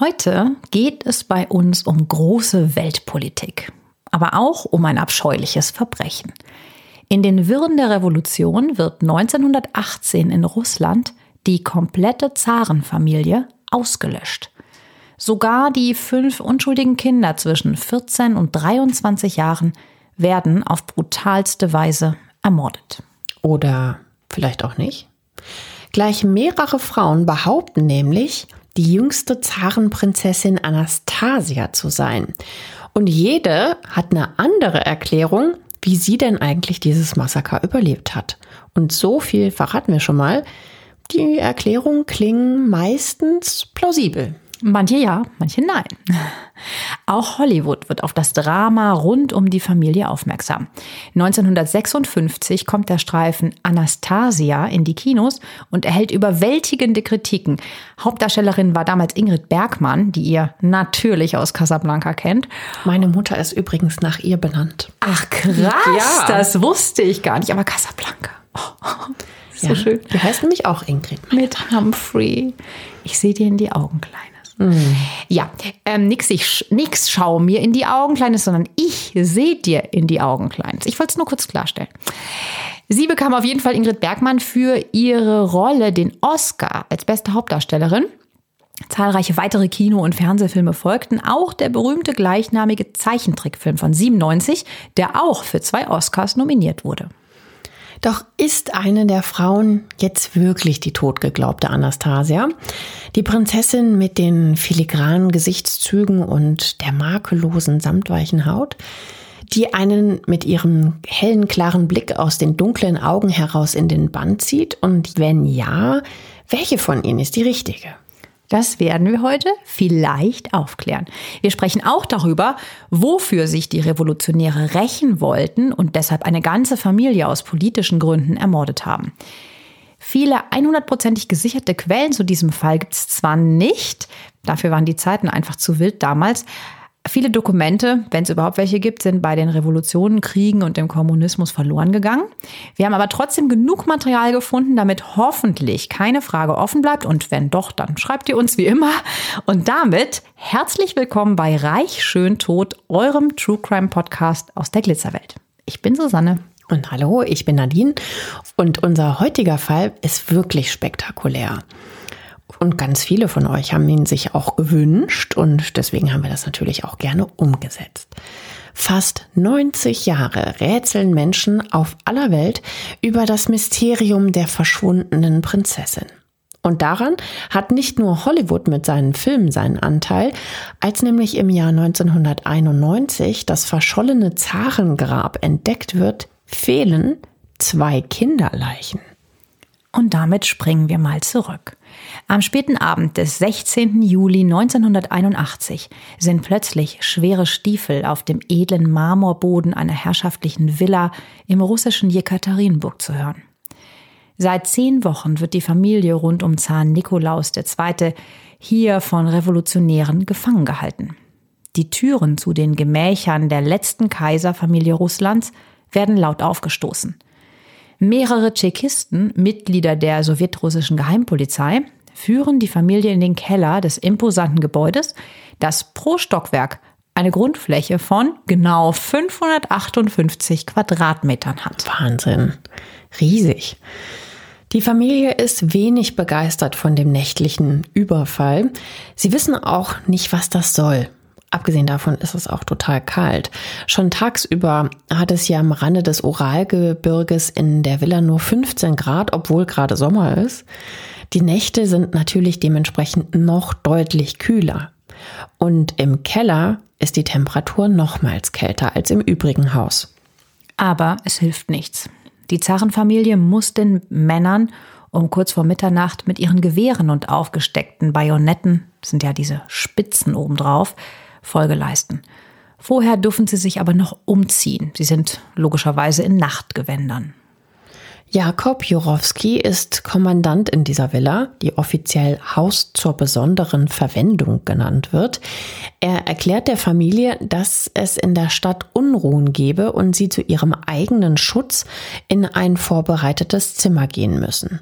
Heute geht es bei uns um große Weltpolitik, aber auch um ein abscheuliches Verbrechen. In den Wirren der Revolution wird 1918 in Russland die komplette Zarenfamilie ausgelöscht. Sogar die fünf unschuldigen Kinder zwischen 14 und 23 Jahren werden auf brutalste Weise ermordet. Oder vielleicht auch nicht. Gleich mehrere Frauen behaupten nämlich, die jüngste Zarenprinzessin Anastasia zu sein. Und jede hat eine andere Erklärung, wie sie denn eigentlich dieses Massaker überlebt hat. Und so viel verraten wir schon mal. Die Erklärungen klingen meistens plausibel. Manche ja, manche nein. Auch Hollywood wird auf das Drama rund um die Familie aufmerksam. 1956 kommt der Streifen Anastasia in die Kinos und erhält überwältigende Kritiken. Hauptdarstellerin war damals Ingrid Bergmann, die ihr natürlich aus Casablanca kennt. Meine Mutter ist übrigens nach ihr benannt. Ach krass, ja. das wusste ich gar nicht, aber Casablanca. Oh, so ja, schön. Die heißt nämlich auch Ingrid. Mit Humphrey. Ich sehe dir in die Augen, Kleine. Mhm. Ja, ähm, nix, ich, nix schau mir in die Augen, Kleines, sondern ich sehe dir in die Augen, Kleines. Ich wollte es nur kurz klarstellen. Sie bekam auf jeden Fall Ingrid Bergmann für ihre Rolle den Oscar als beste Hauptdarstellerin. Zahlreiche weitere Kino- und Fernsehfilme folgten, auch der berühmte gleichnamige Zeichentrickfilm von 97, der auch für zwei Oscars nominiert wurde. Doch ist eine der Frauen jetzt wirklich die totgeglaubte Anastasia? Die Prinzessin mit den filigranen Gesichtszügen und der makellosen samtweichen Haut? Die einen mit ihrem hellen, klaren Blick aus den dunklen Augen heraus in den Bann zieht? Und wenn ja, welche von ihnen ist die richtige? Das werden wir heute vielleicht aufklären. Wir sprechen auch darüber, wofür sich die Revolutionäre rächen wollten und deshalb eine ganze Familie aus politischen Gründen ermordet haben. Viele 100%ig gesicherte Quellen zu diesem Fall gibt es zwar nicht, dafür waren die Zeiten einfach zu wild damals, Viele Dokumente, wenn es überhaupt welche gibt, sind bei den Revolutionen, Kriegen und dem Kommunismus verloren gegangen. Wir haben aber trotzdem genug Material gefunden, damit hoffentlich keine Frage offen bleibt. Und wenn doch, dann schreibt ihr uns wie immer. Und damit herzlich willkommen bei Reich Schön Tot, eurem True Crime Podcast aus der Glitzerwelt. Ich bin Susanne. Und hallo, ich bin Nadine. Und unser heutiger Fall ist wirklich spektakulär. Und ganz viele von euch haben ihn sich auch gewünscht und deswegen haben wir das natürlich auch gerne umgesetzt. Fast 90 Jahre rätseln Menschen auf aller Welt über das Mysterium der verschwundenen Prinzessin. Und daran hat nicht nur Hollywood mit seinen Filmen seinen Anteil, als nämlich im Jahr 1991 das verschollene Zarengrab entdeckt wird, fehlen zwei Kinderleichen. Und damit springen wir mal zurück. Am späten Abend des 16. Juli 1981 sind plötzlich schwere Stiefel auf dem edlen Marmorboden einer herrschaftlichen Villa im russischen Jekaterinburg zu hören. Seit zehn Wochen wird die Familie rund um Zahn Nikolaus II. hier von Revolutionären gefangen gehalten. Die Türen zu den Gemächern der letzten Kaiserfamilie Russlands werden laut aufgestoßen. Mehrere Tschechisten, Mitglieder der sowjetrussischen Geheimpolizei, führen die Familie in den Keller des imposanten Gebäudes, das pro Stockwerk eine Grundfläche von genau 558 Quadratmetern hat. Wahnsinn. Riesig. Die Familie ist wenig begeistert von dem nächtlichen Überfall. Sie wissen auch nicht, was das soll. Abgesehen davon ist es auch total kalt. Schon tagsüber hat es ja am Rande des Uralgebirges in der Villa nur 15 Grad, obwohl gerade Sommer ist. Die Nächte sind natürlich dementsprechend noch deutlich kühler. Und im Keller ist die Temperatur nochmals kälter als im übrigen Haus. Aber es hilft nichts. Die Zarenfamilie muss den Männern um kurz vor Mitternacht mit ihren Gewehren und aufgesteckten Bajonetten, sind ja diese Spitzen obendrauf, Folge leisten. Vorher dürfen sie sich aber noch umziehen. Sie sind logischerweise in Nachtgewändern. Jakob Jurowski ist Kommandant in dieser Villa, die offiziell Haus zur besonderen Verwendung genannt wird. Er erklärt der Familie, dass es in der Stadt Unruhen gebe und sie zu ihrem eigenen Schutz in ein vorbereitetes Zimmer gehen müssen.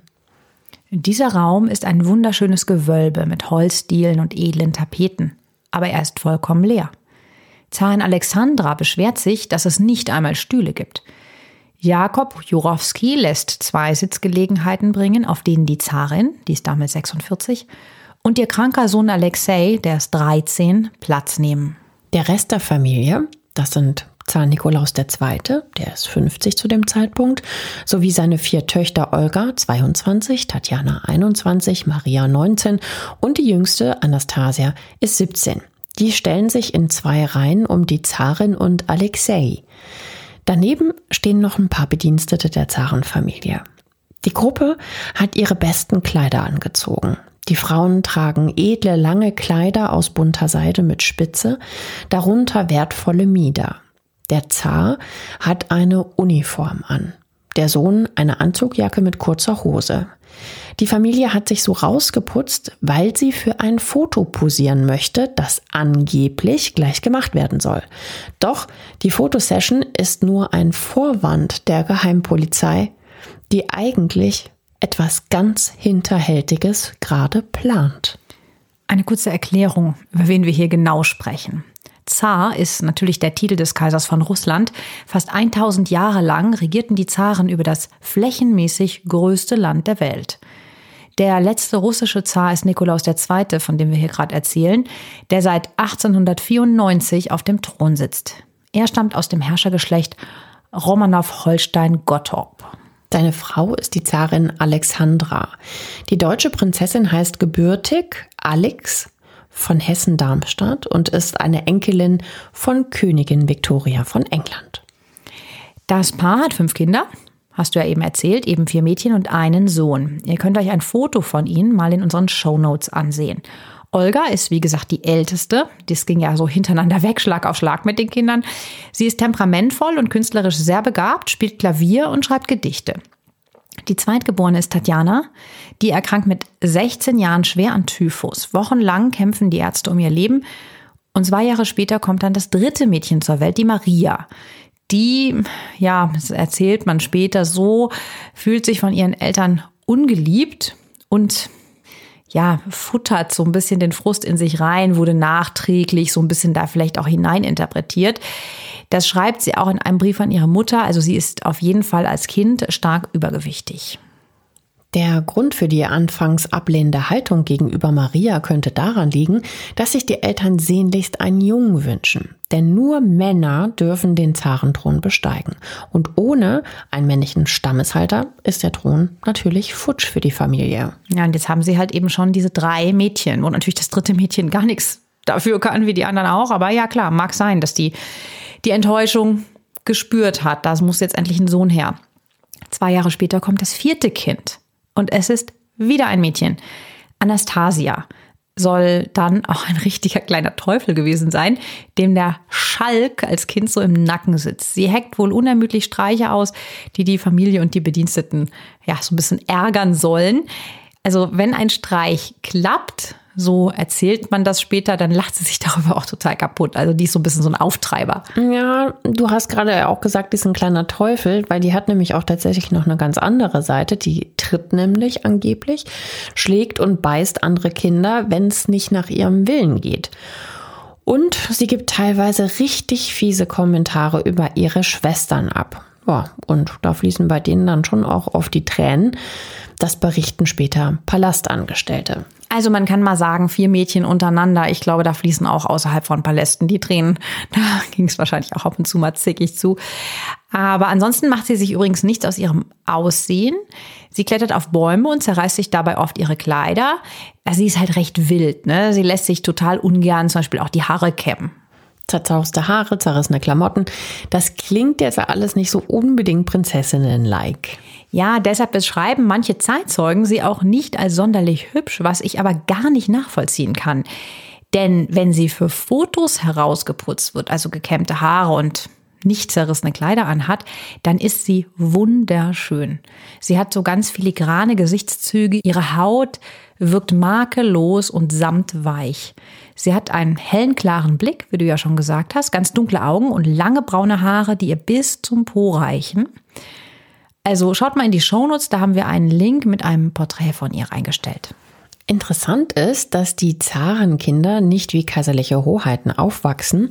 Dieser Raum ist ein wunderschönes Gewölbe mit Holzdielen und edlen Tapeten, aber er ist vollkommen leer. Zarin Alexandra beschwert sich, dass es nicht einmal Stühle gibt. Jakob Jurowski lässt zwei Sitzgelegenheiten bringen, auf denen die Zarin, die ist damals 46, und ihr kranker Sohn Alexei, der ist 13, Platz nehmen. Der Rest der Familie, das sind Zar Nikolaus II., der ist 50 zu dem Zeitpunkt, sowie seine vier Töchter Olga 22, Tatjana 21, Maria 19 und die jüngste Anastasia ist 17. Die stellen sich in zwei Reihen um die Zarin und Alexei. Daneben stehen noch ein paar Bedienstete der Zarenfamilie. Die Gruppe hat ihre besten Kleider angezogen. Die Frauen tragen edle, lange Kleider aus bunter Seide mit Spitze, darunter wertvolle Mieder. Der Zar hat eine Uniform an. Der Sohn eine Anzugjacke mit kurzer Hose. Die Familie hat sich so rausgeputzt, weil sie für ein Foto posieren möchte, das angeblich gleich gemacht werden soll. Doch die Fotosession ist nur ein Vorwand der Geheimpolizei, die eigentlich etwas ganz Hinterhältiges gerade plant. Eine kurze Erklärung, über wen wir hier genau sprechen. Zar ist natürlich der Titel des Kaisers von Russland. Fast 1000 Jahre lang regierten die Zaren über das flächenmäßig größte Land der Welt. Der letzte russische Zar ist Nikolaus II., von dem wir hier gerade erzählen, der seit 1894 auf dem Thron sitzt. Er stammt aus dem Herrschergeschlecht Romanow-Holstein-Gottorp. Seine Frau ist die Zarin Alexandra. Die deutsche Prinzessin heißt gebürtig Alex von Hessen-Darmstadt und ist eine Enkelin von Königin Victoria von England. Das Paar hat fünf Kinder, hast du ja eben erzählt, eben vier Mädchen und einen Sohn. Ihr könnt euch ein Foto von ihnen mal in unseren Show Notes ansehen. Olga ist, wie gesagt, die älteste. Das ging ja so hintereinander weg, Schlag auf Schlag mit den Kindern. Sie ist temperamentvoll und künstlerisch sehr begabt, spielt Klavier und schreibt Gedichte. Die Zweitgeborene ist Tatjana. Die erkrankt mit 16 Jahren schwer an Typhus. Wochenlang kämpfen die Ärzte um ihr Leben. Und zwei Jahre später kommt dann das dritte Mädchen zur Welt, die Maria. Die, ja, das erzählt man später so, fühlt sich von ihren Eltern ungeliebt und ja, futtert so ein bisschen den Frust in sich rein, wurde nachträglich so ein bisschen da vielleicht auch hineininterpretiert. Das schreibt sie auch in einem Brief an ihre Mutter. Also sie ist auf jeden Fall als Kind stark übergewichtig. Der Grund für die anfangs ablehnende Haltung gegenüber Maria könnte daran liegen, dass sich die Eltern sehnlichst einen Jungen wünschen. Denn nur Männer dürfen den Zarenthron besteigen. Und ohne einen männlichen Stammeshalter ist der Thron natürlich futsch für die Familie. Ja, und jetzt haben sie halt eben schon diese drei Mädchen, wo natürlich das dritte Mädchen gar nichts dafür kann, wie die anderen auch. Aber ja, klar, mag sein, dass die die Enttäuschung gespürt hat. Das muss jetzt endlich ein Sohn her. Zwei Jahre später kommt das vierte Kind und es ist wieder ein Mädchen. Anastasia soll dann auch ein richtiger kleiner Teufel gewesen sein, dem der Schalk als Kind so im Nacken sitzt. Sie heckt wohl unermüdlich Streiche aus, die die Familie und die Bediensteten ja so ein bisschen ärgern sollen. Also wenn ein Streich klappt, so erzählt man das später, dann lacht sie sich darüber auch total kaputt. Also die ist so ein bisschen so ein Auftreiber. Ja, du hast gerade auch gesagt, die ist ein kleiner Teufel, weil die hat nämlich auch tatsächlich noch eine ganz andere Seite. Die tritt nämlich angeblich, schlägt und beißt andere Kinder, wenn es nicht nach ihrem Willen geht. Und sie gibt teilweise richtig fiese Kommentare über ihre Schwestern ab. Ja, und da fließen bei denen dann schon auch oft die Tränen. Das berichten später Palastangestellte. Also man kann mal sagen, vier Mädchen untereinander. Ich glaube, da fließen auch außerhalb von Palästen die Tränen. Da ging es wahrscheinlich auch ab und zu mal zickig zu. Aber ansonsten macht sie sich übrigens nichts aus ihrem Aussehen. Sie klettert auf Bäume und zerreißt sich dabei oft ihre Kleider. Sie ist halt recht wild. Ne? Sie lässt sich total ungern zum Beispiel auch die Haare kämmen. Zerzauste Haare, zerrissene Klamotten. Das klingt jetzt alles nicht so unbedingt Prinzessinnen-like. Ja, deshalb beschreiben manche Zeitzeugen sie auch nicht als sonderlich hübsch, was ich aber gar nicht nachvollziehen kann. Denn wenn sie für Fotos herausgeputzt wird, also gekämmte Haare und nicht zerrissene Kleider anhat, dann ist sie wunderschön. Sie hat so ganz filigrane Gesichtszüge, ihre Haut wirkt makellos und samtweich. Sie hat einen hellen, klaren Blick, wie du ja schon gesagt hast, ganz dunkle Augen und lange braune Haare, die ihr bis zum Po reichen. Also schaut mal in die Shownotes, da haben wir einen Link mit einem Porträt von ihr reingestellt. Interessant ist, dass die Zarenkinder nicht wie kaiserliche Hoheiten aufwachsen.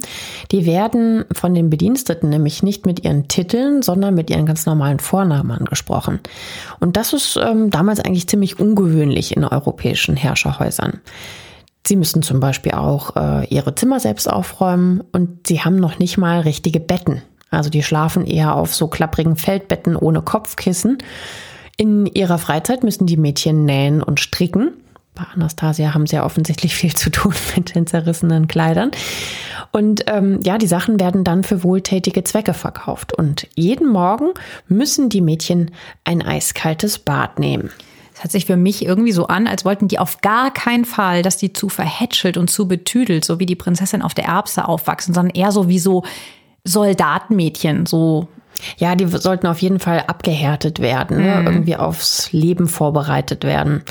Die werden von den Bediensteten nämlich nicht mit ihren Titeln, sondern mit ihren ganz normalen Vornamen angesprochen. Und das ist ähm, damals eigentlich ziemlich ungewöhnlich in europäischen Herrscherhäusern. Sie müssen zum Beispiel auch äh, ihre Zimmer selbst aufräumen und sie haben noch nicht mal richtige Betten. Also die schlafen eher auf so klapprigen Feldbetten ohne Kopfkissen. In ihrer Freizeit müssen die Mädchen nähen und stricken. Bei Anastasia haben sie ja offensichtlich viel zu tun mit den zerrissenen Kleidern. Und ähm, ja, die Sachen werden dann für wohltätige Zwecke verkauft. Und jeden Morgen müssen die Mädchen ein eiskaltes Bad nehmen. Es hört sich für mich irgendwie so an, als wollten die auf gar keinen Fall, dass die zu verhätschelt und zu betüdelt, so wie die Prinzessin auf der Erbse aufwachsen, sondern eher so wie so Soldatenmädchen, so ja, die sollten auf jeden Fall abgehärtet werden, ne? irgendwie aufs Leben vorbereitet werden.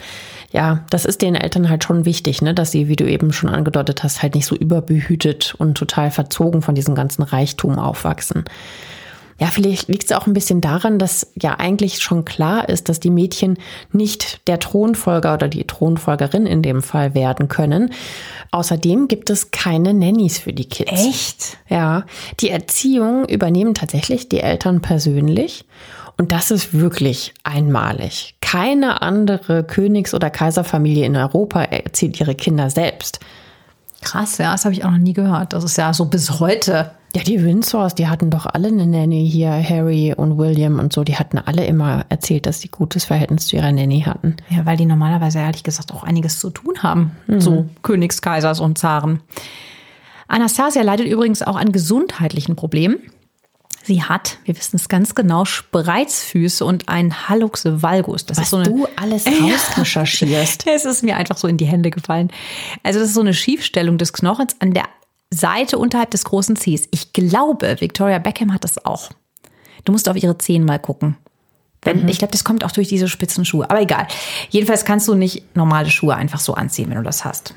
Ja, das ist den Eltern halt schon wichtig, ne? dass sie, wie du eben schon angedeutet hast, halt nicht so überbehütet und total verzogen von diesem ganzen Reichtum aufwachsen. Ja, vielleicht liegt es auch ein bisschen daran, dass ja eigentlich schon klar ist, dass die Mädchen nicht der Thronfolger oder die Thronfolgerin in dem Fall werden können. Außerdem gibt es keine Nannies für die Kids. Echt? Ja, die Erziehung übernehmen tatsächlich die Eltern persönlich. Und das ist wirklich einmalig. Keine andere Königs- oder Kaiserfamilie in Europa erzieht ihre Kinder selbst. Krass, ja, das habe ich auch noch nie gehört. Das ist ja so bis heute. Ja, die Windsors, die hatten doch alle eine Nanny hier, Harry und William und so, die hatten alle immer erzählt, dass sie gutes Verhältnis zu ihrer Nanny hatten. Ja, weil die normalerweise ehrlich gesagt auch einiges zu tun haben. Mhm. So Königs, Kaisers und Zaren. Anastasia leidet übrigens auch an gesundheitlichen Problemen. Sie hat, wir wissen es ganz genau, Spreizfüße und einen Hallux valgus. Das Was ist so eine, du alles rausrecherchierst. es ist mir einfach so in die Hände gefallen. Also das ist so eine Schiefstellung des Knochens an der Seite unterhalb des großen Zehs. Ich glaube, Victoria Beckham hat das auch. Du musst auf ihre Zehen mal gucken. Wenn, mhm. Ich glaube, das kommt auch durch diese spitzen Schuhe. Aber egal. Jedenfalls kannst du nicht normale Schuhe einfach so anziehen, wenn du das hast.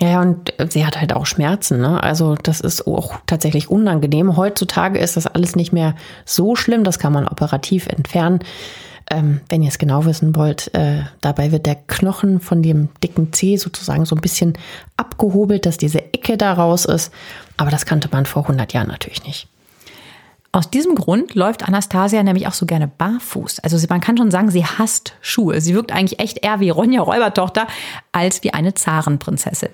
Ja, und sie hat halt auch Schmerzen. Ne? Also das ist auch tatsächlich unangenehm. Heutzutage ist das alles nicht mehr so schlimm. Das kann man operativ entfernen. Ähm, wenn ihr es genau wissen wollt, äh, dabei wird der Knochen von dem dicken Zeh sozusagen so ein bisschen abgehobelt, dass diese Ecke da raus ist. Aber das kannte man vor 100 Jahren natürlich nicht. Aus diesem Grund läuft Anastasia nämlich auch so gerne barfuß. Also man kann schon sagen, sie hasst Schuhe. Sie wirkt eigentlich echt eher wie Ronja Räubertochter als wie eine Zarenprinzessin.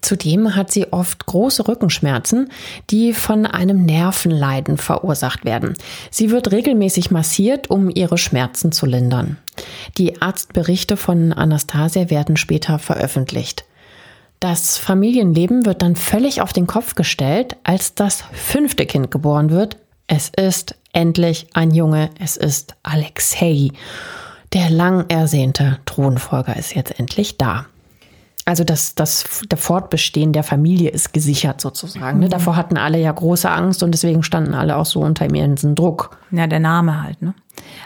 Zudem hat sie oft große Rückenschmerzen, die von einem Nervenleiden verursacht werden. Sie wird regelmäßig massiert, um ihre Schmerzen zu lindern. Die Arztberichte von Anastasia werden später veröffentlicht. Das Familienleben wird dann völlig auf den Kopf gestellt, als das fünfte Kind geboren wird. Es ist endlich ein Junge, es ist Alexei. Der lang ersehnte Thronfolger ist jetzt endlich da. Also das, das der Fortbestehen der Familie ist gesichert sozusagen. Ne? Mhm. Davor hatten alle ja große Angst und deswegen standen alle auch so unter immensen Druck. Ja, der Name halt. Ne?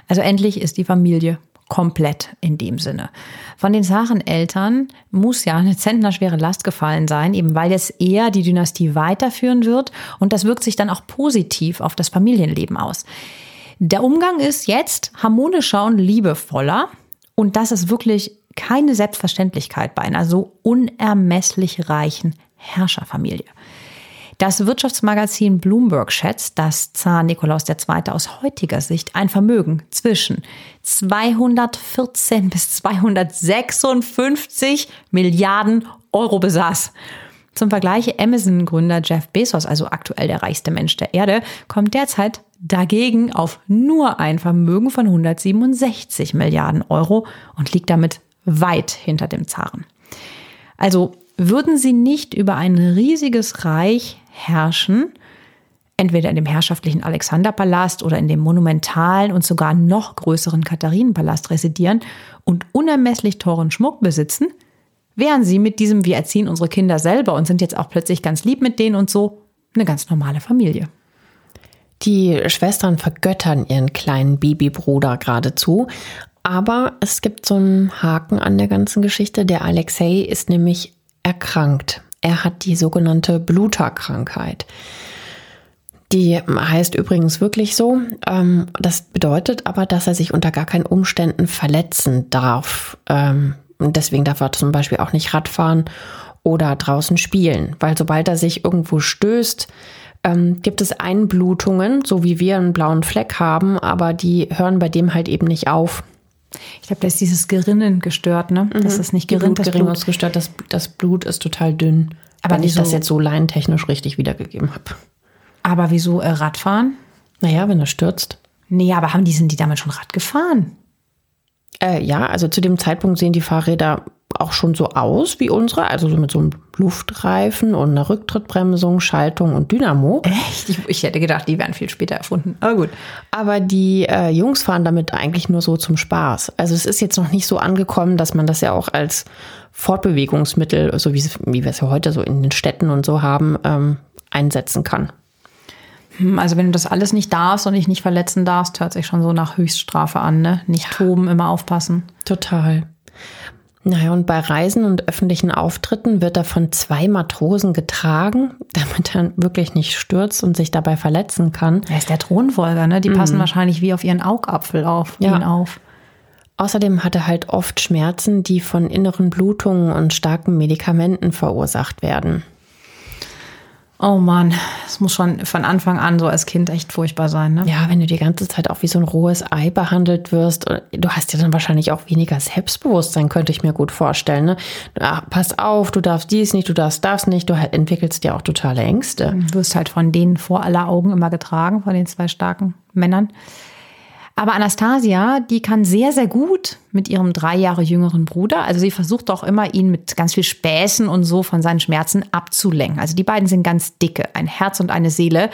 Also endlich ist die Familie komplett in dem Sinne. Von den Zareneltern muss ja eine zentnerschwere Last gefallen sein, eben weil es eher die Dynastie weiterführen wird und das wirkt sich dann auch positiv auf das Familienleben aus. Der Umgang ist jetzt harmonischer und liebevoller und das ist wirklich keine Selbstverständlichkeit bei einer so unermesslich reichen Herrscherfamilie. Das Wirtschaftsmagazin Bloomberg schätzt, dass Zar Nikolaus II. aus heutiger Sicht ein Vermögen zwischen 214 bis 256 Milliarden Euro besaß. Zum Vergleich, Amazon-Gründer Jeff Bezos, also aktuell der reichste Mensch der Erde, kommt derzeit dagegen auf nur ein Vermögen von 167 Milliarden Euro und liegt damit weit hinter dem Zaren. Also würden sie nicht über ein riesiges Reich herrschen, entweder in dem herrschaftlichen Alexanderpalast oder in dem monumentalen und sogar noch größeren Katharinenpalast residieren und unermesslich teuren Schmuck besitzen, wären sie mit diesem Wir erziehen unsere Kinder selber und sind jetzt auch plötzlich ganz lieb mit denen und so eine ganz normale Familie. Die Schwestern vergöttern ihren kleinen Babybruder geradezu. Aber es gibt so einen Haken an der ganzen Geschichte. Der Alexei ist nämlich erkrankt. Er hat die sogenannte Bluterkrankheit. Die heißt übrigens wirklich so. Ähm, das bedeutet aber, dass er sich unter gar keinen Umständen verletzen darf. Ähm, deswegen darf er zum Beispiel auch nicht Radfahren oder draußen spielen, weil sobald er sich irgendwo stößt, ähm, gibt es Einblutungen, so wie wir einen blauen Fleck haben, aber die hören bei dem halt eben nicht auf. Ich glaube, da ist dieses Gerinnen gestört, ne? Mhm. Das ist nicht gerinnt, das Blut. Ist gestört, das, das Blut ist total dünn. Aber wenn ich das jetzt so laientechnisch richtig wiedergegeben habe. Aber wieso äh, Radfahren? Naja, wenn er stürzt. Nee, aber haben die, sind die damit schon Rad gefahren? Äh, ja, also zu dem Zeitpunkt sehen die Fahrräder auch schon so aus wie unsere, also so mit so einem Luftreifen und einer Rücktrittbremsung, Schaltung und Dynamo. Echt? Ich, hätte gedacht, die wären viel später erfunden. Aber gut. Aber die äh, Jungs fahren damit eigentlich nur so zum Spaß. Also es ist jetzt noch nicht so angekommen, dass man das ja auch als Fortbewegungsmittel, so wie, wie wir es ja heute so in den Städten und so haben, ähm, einsetzen kann. Hm, also wenn du das alles nicht darfst und dich nicht verletzen darfst, hört sich schon so nach Höchststrafe an, ne? Nicht toben, immer aufpassen. Total. Naja, und bei Reisen und öffentlichen Auftritten wird er von zwei Matrosen getragen, damit er wirklich nicht stürzt und sich dabei verletzen kann. Er ist der Thronfolger, ne? Die mhm. passen wahrscheinlich wie auf ihren Augapfel auf, ja. ihn auf. Außerdem hat er halt oft Schmerzen, die von inneren Blutungen und starken Medikamenten verursacht werden. Oh Mann, es muss schon von Anfang an so als Kind echt furchtbar sein, ne? Ja, wenn du die ganze Zeit auch wie so ein rohes Ei behandelt wirst, du hast ja dann wahrscheinlich auch weniger Selbstbewusstsein, könnte ich mir gut vorstellen. Ne? Ach, pass auf, du darfst dies nicht, du darfst das nicht, du entwickelst ja auch totale Ängste. Du wirst halt von denen vor aller Augen immer getragen, von den zwei starken Männern. Aber Anastasia, die kann sehr, sehr gut mit ihrem drei Jahre jüngeren Bruder. Also sie versucht auch immer, ihn mit ganz viel Späßen und so von seinen Schmerzen abzulenken. Also die beiden sind ganz dicke, ein Herz und eine Seele.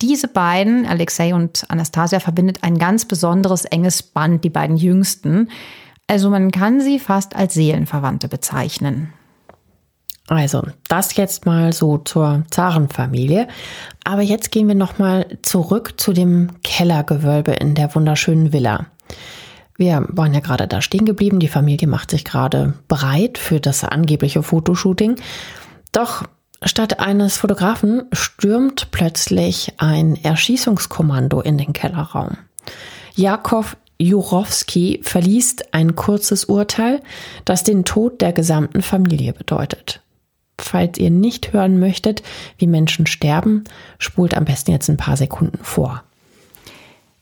Diese beiden, Alexei und Anastasia, verbindet ein ganz besonderes enges Band, die beiden Jüngsten. Also man kann sie fast als Seelenverwandte bezeichnen. Also, das jetzt mal so zur Zarenfamilie. Aber jetzt gehen wir nochmal zurück zu dem Kellergewölbe in der wunderschönen Villa. Wir waren ja gerade da stehen geblieben. Die Familie macht sich gerade bereit für das angebliche Fotoshooting. Doch statt eines Fotografen stürmt plötzlich ein Erschießungskommando in den Kellerraum. Jakob Jurowski verliest ein kurzes Urteil, das den Tod der gesamten Familie bedeutet. Falls ihr nicht hören möchtet, wie Menschen sterben, spult am besten jetzt ein paar Sekunden vor.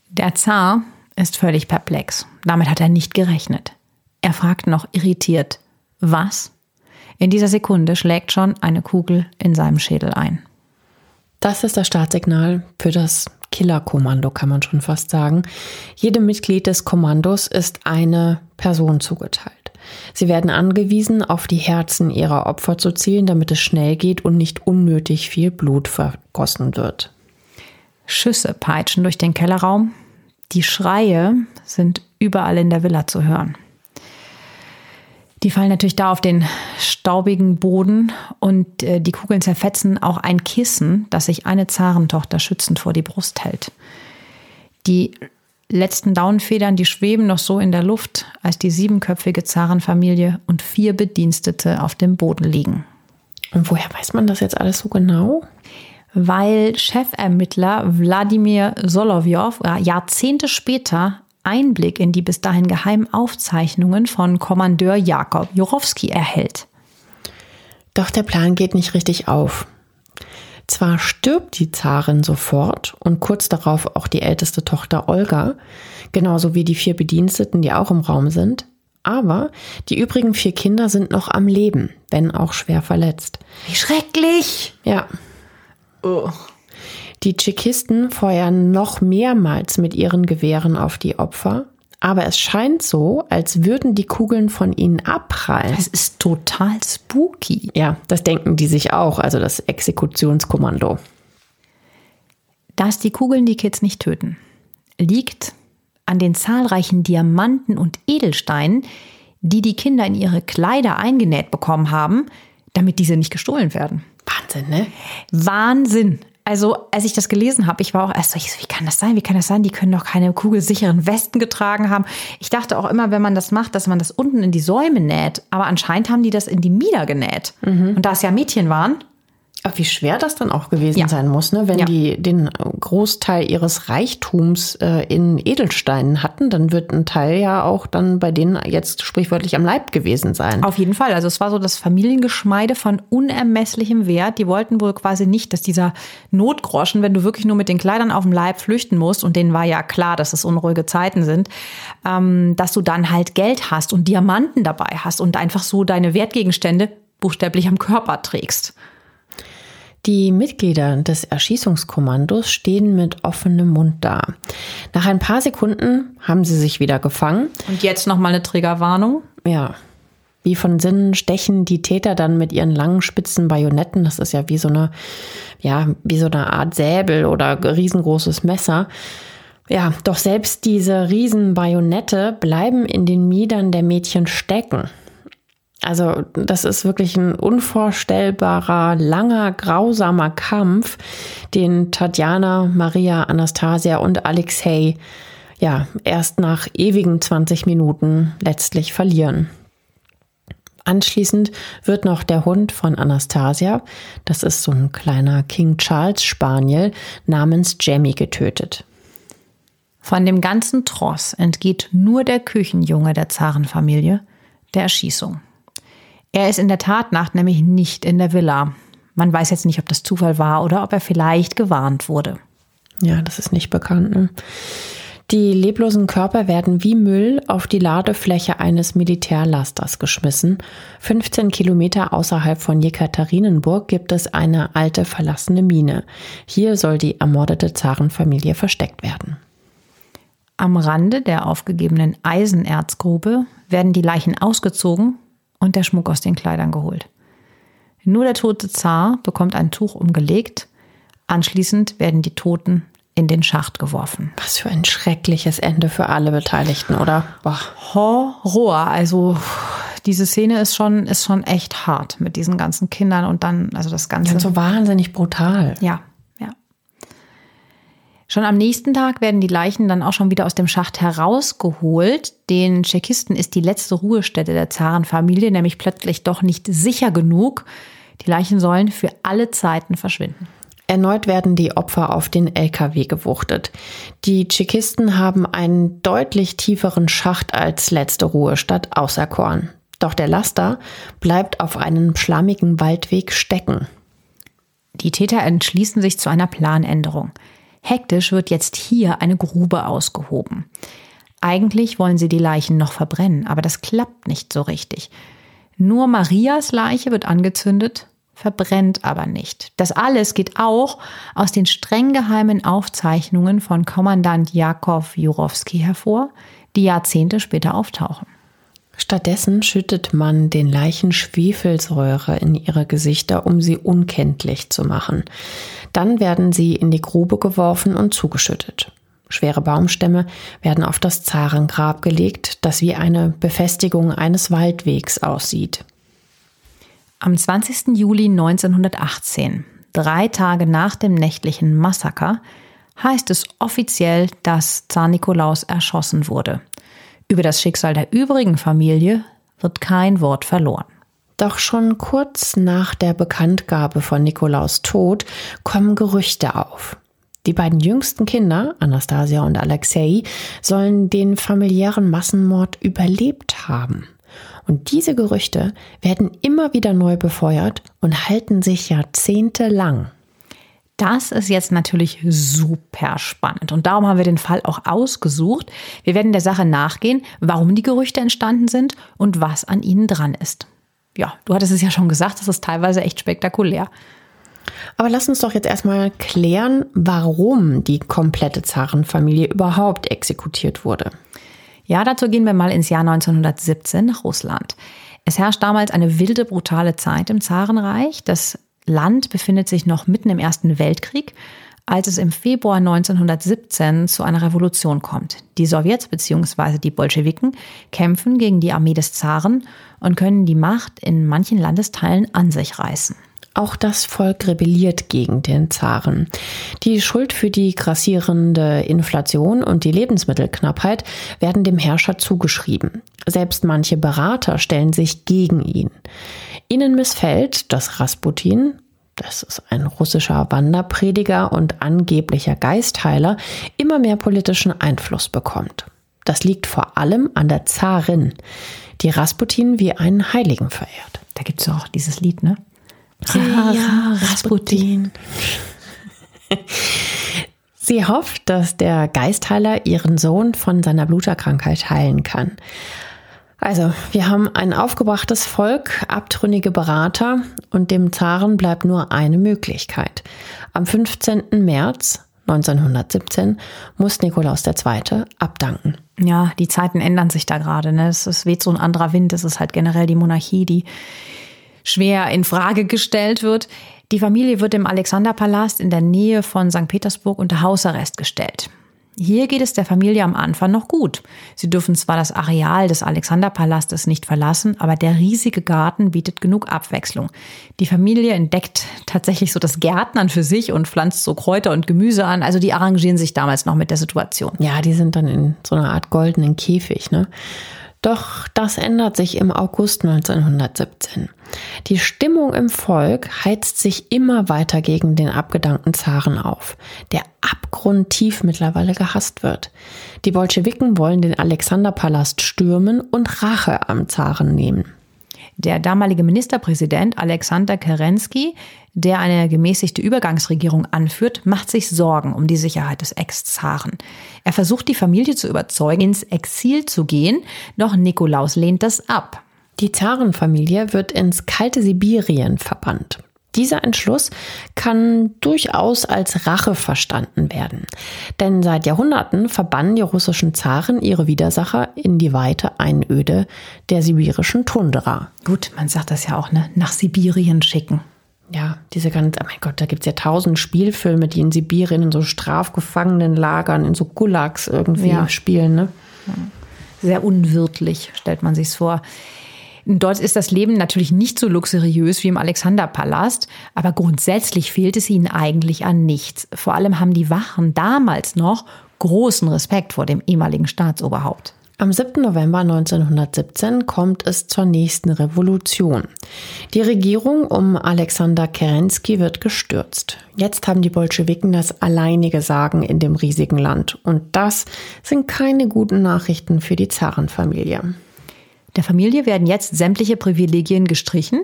Der Zar ist völlig perplex. Damit hat er nicht gerechnet. Er fragt noch irritiert, was? In dieser Sekunde schlägt schon eine Kugel in seinem Schädel ein. Das ist das Startsignal für das Killerkommando, kann man schon fast sagen. Jedem Mitglied des Kommandos ist eine Person zugeteilt. Sie werden angewiesen, auf die Herzen ihrer Opfer zu zielen, damit es schnell geht und nicht unnötig viel Blut vergossen wird. Schüsse peitschen durch den Kellerraum. Die Schreie sind überall in der Villa zu hören. Die fallen natürlich da auf den staubigen Boden und äh, die Kugeln zerfetzen auch ein Kissen, das sich eine Zarentochter schützend vor die Brust hält. Die letzten Daunenfedern, die schweben noch so in der Luft, als die siebenköpfige Zarenfamilie und vier Bedienstete auf dem Boden liegen. Und woher weiß man das jetzt alles so genau? Weil Chefermittler Wladimir Solovjov Jahrzehnte später Einblick in die bis dahin geheimen Aufzeichnungen von Kommandeur Jakob Jurowski erhält. Doch der Plan geht nicht richtig auf. Zwar stirbt die Zarin sofort und kurz darauf auch die älteste Tochter Olga, genauso wie die vier Bediensteten, die auch im Raum sind, aber die übrigen vier Kinder sind noch am Leben, wenn auch schwer verletzt. Wie schrecklich! Ja. Oh. Die Tschechisten feuern noch mehrmals mit ihren Gewehren auf die Opfer, aber es scheint so, als würden die Kugeln von ihnen abprallen. Das ist total spooky. Ja, das denken die sich auch, also das Exekutionskommando. Dass die Kugeln die Kids nicht töten, liegt an den zahlreichen Diamanten und Edelsteinen, die die Kinder in ihre Kleider eingenäht bekommen haben, damit diese nicht gestohlen werden. Wahnsinn, ne? Wahnsinn. Also, als ich das gelesen habe, ich war auch erst so, wie kann das sein? Wie kann das sein? Die können doch keine kugelsicheren Westen getragen haben. Ich dachte auch immer, wenn man das macht, dass man das unten in die Säume näht. Aber anscheinend haben die das in die Mieder genäht. Mhm. Und da es ja Mädchen waren, aber wie schwer das dann auch gewesen Ja. sein muss, ne? wenn Ja. die den Großteil ihres Reichtums äh, in Edelsteinen hatten, dann wird ein Teil ja auch dann bei denen jetzt sprichwörtlich am Leib gewesen sein. Auf jeden Fall. Also es war so das Familiengeschmeide von unermesslichem Wert. Die wollten wohl quasi nicht, dass dieser Notgroschen, wenn du wirklich nur mit den Kleidern auf dem Leib flüchten musst, und denen war ja klar, dass es unruhige Zeiten sind, ähm, dass du dann halt Geld hast und Diamanten dabei hast und einfach so deine Wertgegenstände buchstäblich am Körper trägst. Die Mitglieder des Erschießungskommandos stehen mit offenem Mund da. Nach ein paar Sekunden haben sie sich wieder gefangen. Und jetzt nochmal eine Triggerwarnung. Ja. Wie von Sinnen stechen die Täter dann mit ihren langen spitzen Bajonetten, das ist ja wie so eine, ja, wie so eine Art Säbel oder riesengroßes Messer. Ja, doch selbst diese riesen Bajonette bleiben in den Miedern der Mädchen stecken. Also, das ist wirklich ein unvorstellbarer, langer, grausamer Kampf, den Tatjana, Maria, Anastasia und Alexei ja erst nach ewigen 20 Minuten letztlich verlieren. Anschließend wird noch der Hund von Anastasia, das ist so ein kleiner King Charles Spaniel, namens Jamie getötet. Von dem ganzen Tross entgeht nur der Küchenjunge der Zarenfamilie der Erschießung. Er ist in der Tatnacht nämlich nicht in der Villa. Man weiß jetzt nicht, ob das Zufall war oder ob er vielleicht gewarnt wurde. Ja, das ist nicht bekannt. Ne? Die leblosen Körper werden wie Müll auf die Ladefläche eines Militärlasters geschmissen. 15 Kilometer außerhalb von Jekaterinenburg gibt es eine alte verlassene Mine. Hier soll die ermordete Zarenfamilie versteckt werden. Am Rande der aufgegebenen Eisenerzgrube werden die Leichen ausgezogen und der Schmuck aus den Kleidern geholt. Nur der tote Zar bekommt ein Tuch umgelegt. Anschließend werden die Toten in den Schacht geworfen. Was für ein schreckliches Ende für alle Beteiligten, oder? Boah. Horror. Also diese Szene ist schon, ist schon echt hart mit diesen ganzen Kindern und dann, also das Ganze. Und so wahnsinnig brutal. Ja, ja. Schon am nächsten Tag werden die Leichen dann auch schon wieder aus dem Schacht herausgeholt. Den Tschechisten ist die letzte Ruhestätte der Zarenfamilie nämlich plötzlich doch nicht sicher genug. Die Leichen sollen für alle Zeiten verschwinden. Erneut werden die Opfer auf den LKW gewuchtet. Die Tschechisten haben einen deutlich tieferen Schacht als letzte Ruhestadt auserkoren. Doch der Laster bleibt auf einem schlammigen Waldweg stecken. Die Täter entschließen sich zu einer Planänderung. Hektisch wird jetzt hier eine Grube ausgehoben. Eigentlich wollen sie die Leichen noch verbrennen, aber das klappt nicht so richtig. Nur Marias Leiche wird angezündet, verbrennt aber nicht. Das alles geht auch aus den streng geheimen Aufzeichnungen von Kommandant Jakov Jurowski hervor, die Jahrzehnte später auftauchen. Stattdessen schüttet man den Leichen Schwefelsäure in ihre Gesichter, um sie unkenntlich zu machen. Dann werden sie in die Grube geworfen und zugeschüttet. Schwere Baumstämme werden auf das Zarengrab gelegt, das wie eine Befestigung eines Waldwegs aussieht. Am 20. Juli 1918, drei Tage nach dem nächtlichen Massaker, heißt es offiziell, dass Zar Nikolaus erschossen wurde. Über das Schicksal der übrigen Familie wird kein Wort verloren. Doch schon kurz nach der Bekanntgabe von Nikolaus Tod kommen Gerüchte auf. Die beiden jüngsten Kinder, Anastasia und Alexei, sollen den familiären Massenmord überlebt haben. Und diese Gerüchte werden immer wieder neu befeuert und halten sich jahrzehntelang. Das ist jetzt natürlich super spannend und darum haben wir den Fall auch ausgesucht. Wir werden der Sache nachgehen, warum die Gerüchte entstanden sind und was an ihnen dran ist. Ja, du hattest es ja schon gesagt, das ist teilweise echt spektakulär. Aber lass uns doch jetzt erstmal klären, warum die komplette Zarenfamilie überhaupt exekutiert wurde. Ja, dazu gehen wir mal ins Jahr 1917 nach Russland. Es herrscht damals eine wilde, brutale Zeit im Zarenreich. Das Land befindet sich noch mitten im Ersten Weltkrieg, als es im Februar 1917 zu einer Revolution kommt. Die Sowjets bzw. die Bolschewiken kämpfen gegen die Armee des Zaren und können die Macht in manchen Landesteilen an sich reißen. Auch das Volk rebelliert gegen den Zaren. Die Schuld für die grassierende Inflation und die Lebensmittelknappheit werden dem Herrscher zugeschrieben. Selbst manche Berater stellen sich gegen ihn. Ihnen missfällt, dass Rasputin, das ist ein russischer Wanderprediger und angeblicher Geistheiler, immer mehr politischen Einfluss bekommt. Das liegt vor allem an der Zarin, die Rasputin wie einen Heiligen verehrt. Da gibt es auch dieses Lied, ne? Ja, ja Rasputin. Sie hofft, dass der Geistheiler ihren Sohn von seiner Bluterkrankheit heilen kann. Also, wir haben ein aufgebrachtes Volk, abtrünnige Berater und dem Zaren bleibt nur eine Möglichkeit. Am 15. März 1917 muss Nikolaus II. abdanken. Ja, die Zeiten ändern sich da gerade. Ne? Es, es weht so ein anderer Wind. Es ist halt generell die Monarchie, die schwer in Frage gestellt wird. Die Familie wird im Alexanderpalast in der Nähe von St. Petersburg unter Hausarrest gestellt. Hier geht es der Familie am Anfang noch gut. Sie dürfen zwar das Areal des Alexanderpalastes nicht verlassen, aber der riesige Garten bietet genug Abwechslung. Die Familie entdeckt tatsächlich so das Gärtnern für sich und pflanzt so Kräuter und Gemüse an. Also die arrangieren sich damals noch mit der Situation. Ja, die sind dann in so einer Art goldenen Käfig, ne? Doch das ändert sich im August 1917. Die Stimmung im Volk heizt sich immer weiter gegen den abgedankten Zaren auf, der abgrundtief mittlerweile gehasst wird. Die Bolschewiken wollen den Alexanderpalast stürmen und Rache am Zaren nehmen. Der damalige Ministerpräsident Alexander Kerensky, der eine gemäßigte Übergangsregierung anführt, macht sich Sorgen um die Sicherheit des Ex-Zaren. Er versucht die Familie zu überzeugen, ins Exil zu gehen, doch Nikolaus lehnt das ab. Die Zarenfamilie wird ins kalte Sibirien verbannt. Dieser Entschluss kann durchaus als Rache verstanden werden. Denn seit Jahrhunderten verbannen die russischen Zaren ihre Widersacher in die weite Einöde der sibirischen Tundra. Gut, man sagt das ja auch, ne? Nach Sibirien schicken. Ja, diese ganz, oh mein Gott, da gibt es ja tausend Spielfilme, die in Sibirien in so Strafgefangenenlagern, in so Gulags irgendwie ja. spielen, ne? Sehr unwirtlich, stellt man sich's vor. Dort ist das Leben natürlich nicht so luxuriös wie im Alexanderpalast, aber grundsätzlich fehlt es ihnen eigentlich an nichts. Vor allem haben die Wachen damals noch großen Respekt vor dem ehemaligen Staatsoberhaupt. Am 7. November 1917 kommt es zur nächsten Revolution. Die Regierung um Alexander Kerensky wird gestürzt. Jetzt haben die Bolschewiken das alleinige Sagen in dem riesigen Land. Und das sind keine guten Nachrichten für die Zarenfamilie. Der Familie werden jetzt sämtliche Privilegien gestrichen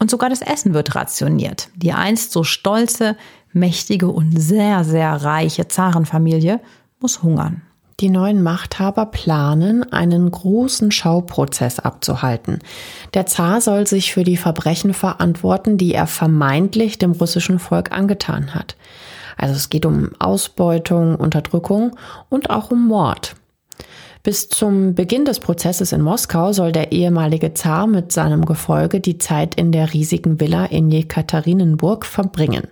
und sogar das Essen wird rationiert. Die einst so stolze, mächtige und sehr, sehr reiche Zarenfamilie muss hungern. Die neuen Machthaber planen, einen großen Schauprozess abzuhalten. Der Zar soll sich für die Verbrechen verantworten, die er vermeintlich dem russischen Volk angetan hat. Also es geht um Ausbeutung, Unterdrückung und auch um Mord. Bis zum Beginn des Prozesses in Moskau soll der ehemalige Zar mit seinem Gefolge die Zeit in der riesigen Villa in Jekaterinenburg verbringen.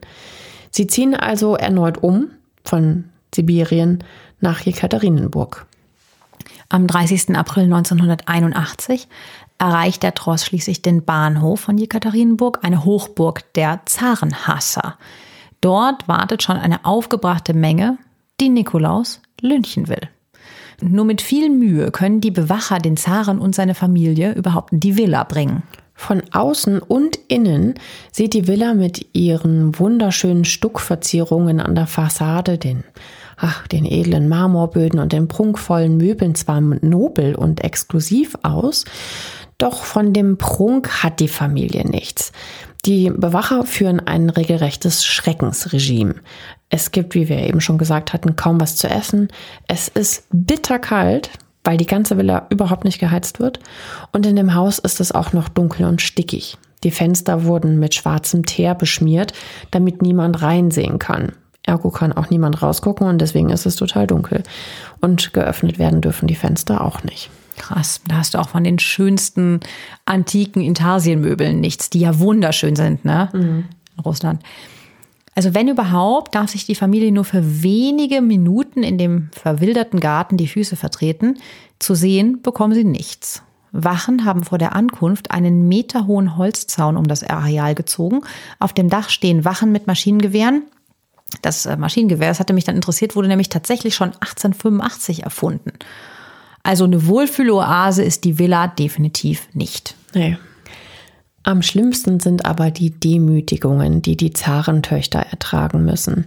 Sie ziehen also erneut um von Sibirien nach Jekaterinenburg. Am 30. April 1981 erreicht der Tross schließlich den Bahnhof von Jekaterinenburg, eine Hochburg der Zarenhasser. Dort wartet schon eine aufgebrachte Menge, die Nikolaus lynchen will. Nur mit viel Mühe können die Bewacher den Zaren und seine Familie überhaupt in die Villa bringen. Von außen und innen sieht die Villa mit ihren wunderschönen Stuckverzierungen an der Fassade, den, ach, den edlen Marmorböden und den prunkvollen Möbeln zwar nobel und exklusiv aus, doch von dem Prunk hat die Familie nichts. Die Bewacher führen ein regelrechtes Schreckensregime. Es gibt, wie wir eben schon gesagt hatten, kaum was zu essen. Es ist bitterkalt, weil die ganze Villa überhaupt nicht geheizt wird. Und in dem Haus ist es auch noch dunkel und stickig. Die Fenster wurden mit schwarzem Teer beschmiert, damit niemand reinsehen kann. Ergo kann auch niemand rausgucken und deswegen ist es total dunkel. Und geöffnet werden dürfen die Fenster auch nicht. Krass, da hast du auch von den schönsten antiken Intarsienmöbeln nichts, die ja wunderschön sind, ne? Mhm. In Russland. Also wenn überhaupt, darf sich die Familie nur für wenige Minuten in dem verwilderten Garten die Füße vertreten. Zu sehen bekommen sie nichts. Wachen haben vor der Ankunft einen meterhohen Holzzaun um das Areal gezogen. Auf dem Dach stehen Wachen mit Maschinengewehren. Das äh, Maschinengewehr, das hatte mich dann interessiert, wurde nämlich tatsächlich schon 1885 erfunden. Also eine Wohlfühloase ist die Villa definitiv nicht. Nee. Am schlimmsten sind aber die Demütigungen, die die Zarentöchter ertragen müssen.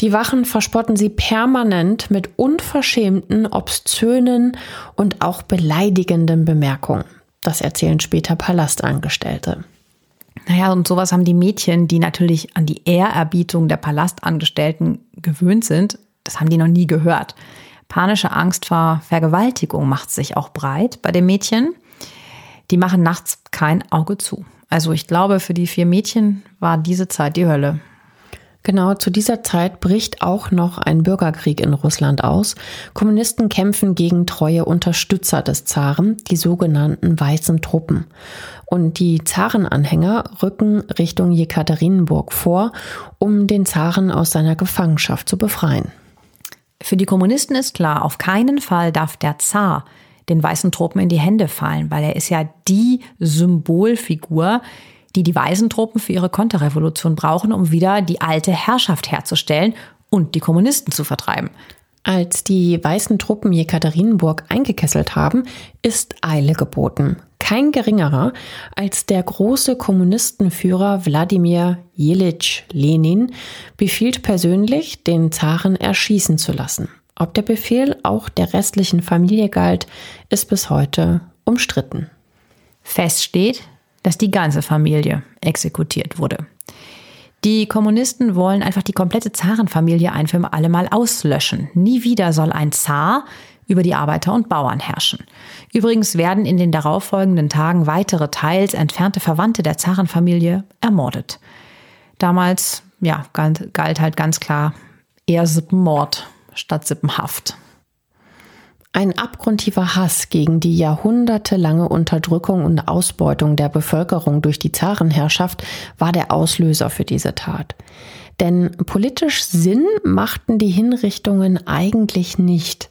Die Wachen verspotten sie permanent mit unverschämten, obszönen und auch beleidigenden Bemerkungen. Das erzählen später Palastangestellte. Naja, und sowas haben die Mädchen, die natürlich an die Ehrerbietung der Palastangestellten gewöhnt sind, das haben die noch nie gehört. Panische Angst vor Vergewaltigung macht sich auch breit bei den Mädchen. Die machen nachts kein Auge zu. Also ich glaube, für die vier Mädchen war diese Zeit die Hölle. Genau, zu dieser Zeit bricht auch noch ein Bürgerkrieg in Russland aus. Kommunisten kämpfen gegen treue Unterstützer des Zaren, die sogenannten weißen Truppen. Und die Zarenanhänger rücken Richtung Jekaterinburg vor, um den Zaren aus seiner Gefangenschaft zu befreien. Für die Kommunisten ist klar, auf keinen Fall darf der Zar den weißen Truppen in die Hände fallen, weil er ist ja die Symbolfigur, die die weißen Truppen für ihre Konterrevolution brauchen, um wieder die alte Herrschaft herzustellen und die Kommunisten zu vertreiben. Als die weißen Truppen Jekaterinburg eingekesselt haben, ist Eile geboten. Kein geringerer als der große Kommunistenführer Wladimir Jelitsch Lenin befiehlt persönlich, den Zaren erschießen zu lassen. Ob der Befehl auch der restlichen Familie galt, ist bis heute umstritten. Fest steht, dass die ganze Familie exekutiert wurde. Die Kommunisten wollen einfach die komplette Zarenfamilie ein für alle Mal auslöschen. Nie wieder soll ein Zar über die Arbeiter und Bauern herrschen. Übrigens werden in den darauffolgenden Tagen weitere teils entfernte Verwandte der Zarenfamilie ermordet. Damals, ja, galt halt ganz klar eher Sippenmord statt Sippenhaft. Ein abgrundtiefer Hass gegen die jahrhundertelange Unterdrückung und Ausbeutung der Bevölkerung durch die Zarenherrschaft war der Auslöser für diese Tat. Denn politisch Sinn machten die Hinrichtungen eigentlich nicht.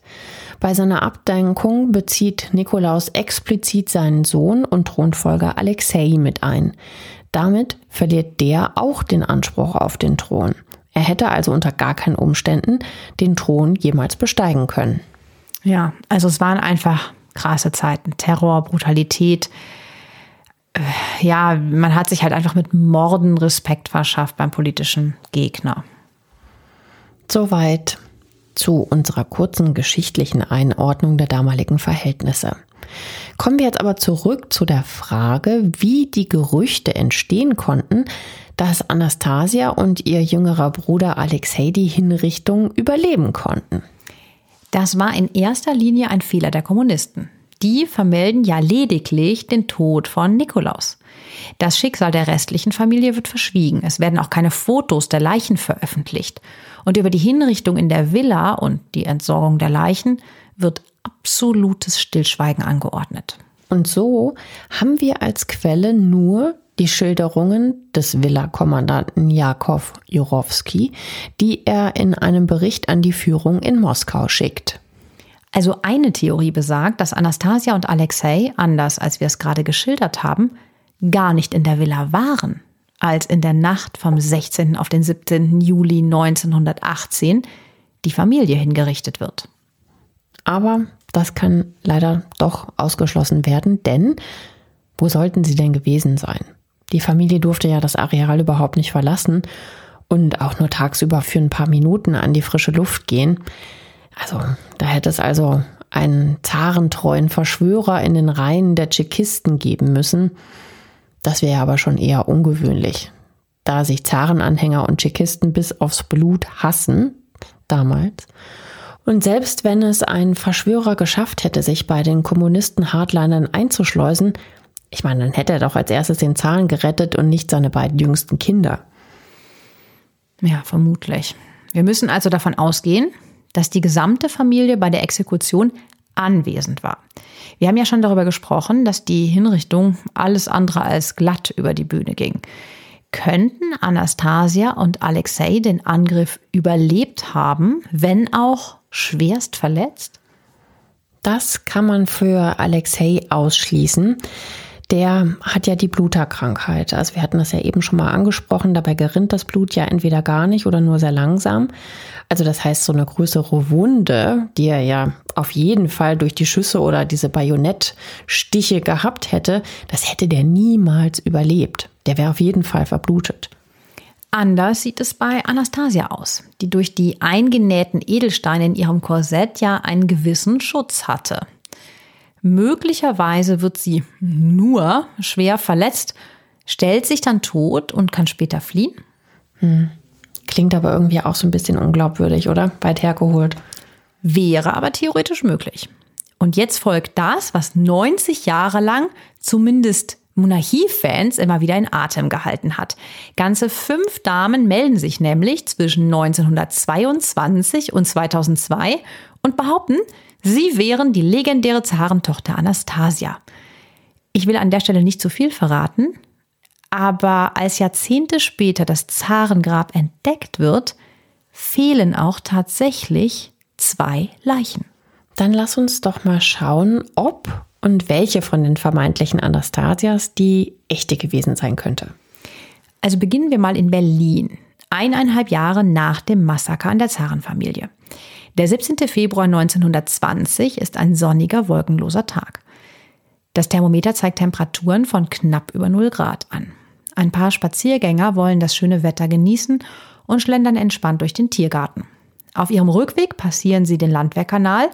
Bei seiner Abdankung bezieht Nikolaus explizit seinen Sohn und Thronfolger Alexei mit ein. Damit verliert der auch den Anspruch auf den Thron. Er hätte also unter gar keinen Umständen den Thron jemals besteigen können. Ja, also es waren einfach krasse Zeiten. Terror, Brutalität. Äh, ja, man hat sich halt einfach mit Morden Respekt verschafft beim politischen Gegner. Soweit zu unserer kurzen geschichtlichen Einordnung der damaligen Verhältnisse. Kommen wir jetzt aber zurück zu der Frage, wie die Gerüchte entstehen konnten, dass Anastasia und ihr jüngerer Bruder Alexei die Hinrichtung überleben konnten. Das war in erster Linie ein Fehler der Kommunisten. Die vermelden ja lediglich den Tod von Nikolaus. Das Schicksal der restlichen Familie wird verschwiegen. Es werden auch keine Fotos der Leichen veröffentlicht. Und über die Hinrichtung in der Villa und die Entsorgung der Leichen wird absolutes Stillschweigen angeordnet. Und so haben wir als Quelle nur die Schilderungen des Villa-Kommandanten Jakov Jurowski, die er in einem Bericht an die Führung in Moskau schickt. Also eine Theorie besagt, dass Anastasia und Alexei, anders als wir es gerade geschildert haben, gar nicht in der Villa waren, als in der Nacht vom 16. auf den 17. Juli 1918 die Familie hingerichtet wird. Aber das kann leider doch ausgeschlossen werden, denn wo sollten sie denn gewesen sein? Die Familie durfte ja das Areal überhaupt nicht verlassen und auch nur tagsüber für ein paar Minuten an die frische Luft gehen. Also, da hätte es also einen zarentreuen Verschwörer in den Reihen der Tschekisten geben müssen. Das wäre aber schon eher ungewöhnlich, da sich Zarenanhänger und Tschekisten bis aufs Blut hassen, damals. Und selbst wenn es ein Verschwörer geschafft hätte, sich bei den Kommunisten Hardlinern einzuschleusen, Ich meine, dann hätte er doch als erstes den Zaren gerettet und nicht seine beiden jüngsten Kinder. Ja, vermutlich. Wir müssen also davon ausgehen, dass die gesamte Familie bei der Exekution anwesend war. Wir haben ja schon darüber gesprochen, dass die Hinrichtung alles andere als glatt über die Bühne ging. Könnten Anastasia und Alexei den Angriff überlebt haben, wenn auch schwerst verletzt? Das kann man für Alexei ausschließen. Der hat ja die Bluterkrankheit. Also wir hatten das ja eben schon mal angesprochen. Dabei gerinnt das Blut ja entweder gar nicht oder nur sehr langsam. Also das heißt, so eine größere Wunde, die er ja auf jeden Fall durch die Schüsse oder diese Bajonettstiche gehabt hätte, das hätte der niemals überlebt. Der wäre auf jeden Fall verblutet. Anders sieht es bei Anastasia aus, die durch die eingenähten Edelsteine in ihrem Korsett ja einen gewissen Schutz hatte. Möglicherweise wird sie nur schwer verletzt, stellt sich dann tot und kann später fliehen. Hm. Klingt aber irgendwie auch so ein bisschen unglaubwürdig, oder? Weit hergeholt. Wäre aber theoretisch möglich. Und jetzt folgt das, was 90 Jahre lang zumindest Monarchiefans immer wieder in Atem gehalten hat. Ganze fünf Damen melden sich nämlich zwischen 1922 und 2002 und behaupten, sie wären die legendäre Zarentochter Anastasia. Ich will an der Stelle nicht zu viel verraten, aber als Jahrzehnte später das Zarengrab entdeckt wird, fehlen auch tatsächlich zwei Leichen. Dann lass uns doch mal schauen, ob und welche von den vermeintlichen Anastasias die echte gewesen sein könnte. Also beginnen wir mal in Berlin, eineinhalb Jahre nach dem Massaker an der Zarenfamilie. Der 17. Februar 1920 ist ein sonniger, wolkenloser Tag. Das Thermometer zeigt Temperaturen von knapp über 0 Grad an. Ein paar Spaziergänger wollen das schöne Wetter genießen und schlendern entspannt durch den Tiergarten. Auf ihrem Rückweg passieren sie den Landwehrkanal,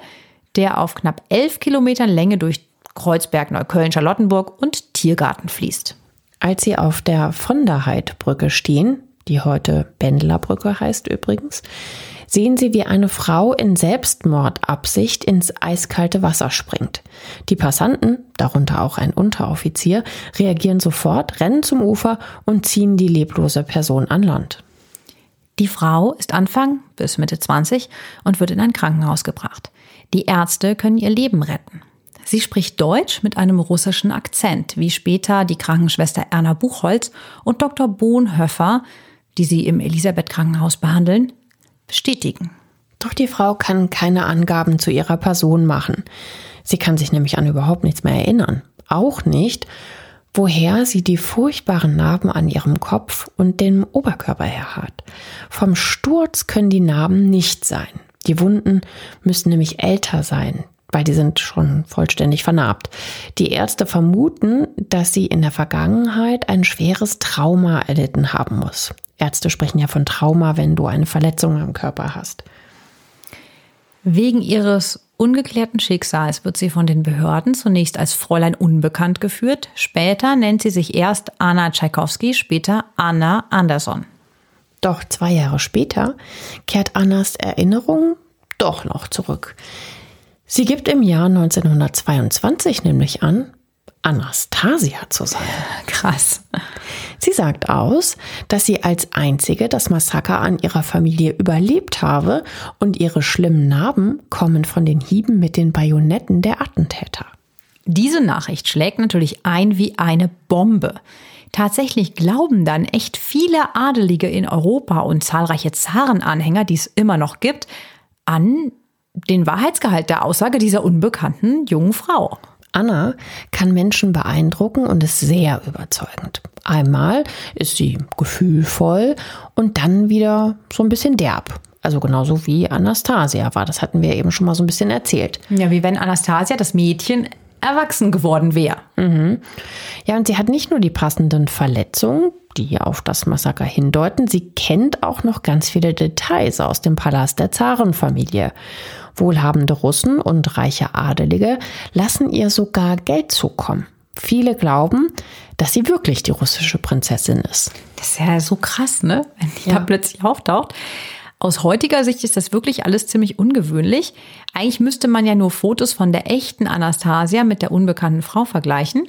der auf knapp 11 Kilometern Länge durch Kreuzberg, Neukölln, Charlottenburg und Tiergarten fließt. Als sie auf der von der Heidbrücke stehen, die heute Bendlerbrücke heißt übrigens, sehen sie, wie eine Frau in Selbstmordabsicht ins eiskalte Wasser springt. Die Passanten, darunter auch ein Unteroffizier, reagieren sofort, rennen zum Ufer und ziehen die leblose Person an Land. Die Frau ist Anfang bis Mitte 20 und wird in ein Krankenhaus gebracht. Die Ärzte können ihr Leben retten. Sie spricht Deutsch mit einem russischen Akzent, wie später die Krankenschwester Erna Buchholz und Dr. Bohnhöffer, die sie im Elisabeth Krankenhaus behandeln, bestätigen. Doch die Frau kann keine Angaben zu ihrer Person machen. Sie kann sich nämlich an überhaupt nichts mehr erinnern. Auch nicht, woher sie die furchtbaren Narben an ihrem Kopf und dem Oberkörper her hat. Vom Sturz können die Narben nicht sein. Die Wunden müssen nämlich älter sein weil die sind schon vollständig vernarbt. Die Ärzte vermuten, dass sie in der Vergangenheit ein schweres Trauma erlitten haben muss. Ärzte sprechen ja von Trauma, wenn du eine Verletzung am Körper hast. Wegen ihres ungeklärten Schicksals wird sie von den Behörden zunächst als Fräulein Unbekannt geführt. Später nennt sie sich erst Anna Tschaikowski, später Anna Anderson. Doch zwei Jahre später kehrt Annas Erinnerung doch noch zurück. Sie gibt im Jahr 1922 nämlich an, Anastasia zu sein. Krass. Sie sagt aus, dass sie als einzige das Massaker an ihrer Familie überlebt habe und ihre schlimmen Narben kommen von den Hieben mit den Bajonetten der Attentäter. Diese Nachricht schlägt natürlich ein wie eine Bombe. Tatsächlich glauben dann echt viele Adelige in Europa und zahlreiche Zarenanhänger, die es immer noch gibt, an den Wahrheitsgehalt der Aussage dieser unbekannten jungen Frau. Anna kann Menschen beeindrucken und ist sehr überzeugend. Einmal ist sie gefühlvoll und dann wieder so ein bisschen derb. Also genauso wie Anastasia war. Das hatten wir eben schon mal so ein bisschen erzählt. Ja, wie wenn Anastasia, das Mädchen, erwachsen geworden wäre. Mhm. Ja, und sie hat nicht nur die passenden Verletzungen, die auf das Massaker hindeuten, sie kennt auch noch ganz viele Details aus dem Palast der Zarenfamilie. Wohlhabende Russen und reiche Adelige lassen ihr sogar Geld zukommen. Viele glauben, dass sie wirklich die russische Prinzessin ist. Das ist ja so krass, ne? Wenn die ja. da plötzlich auftaucht. Aus heutiger Sicht ist das wirklich alles ziemlich ungewöhnlich. Eigentlich müsste man ja nur Fotos von der echten Anastasia mit der unbekannten Frau vergleichen.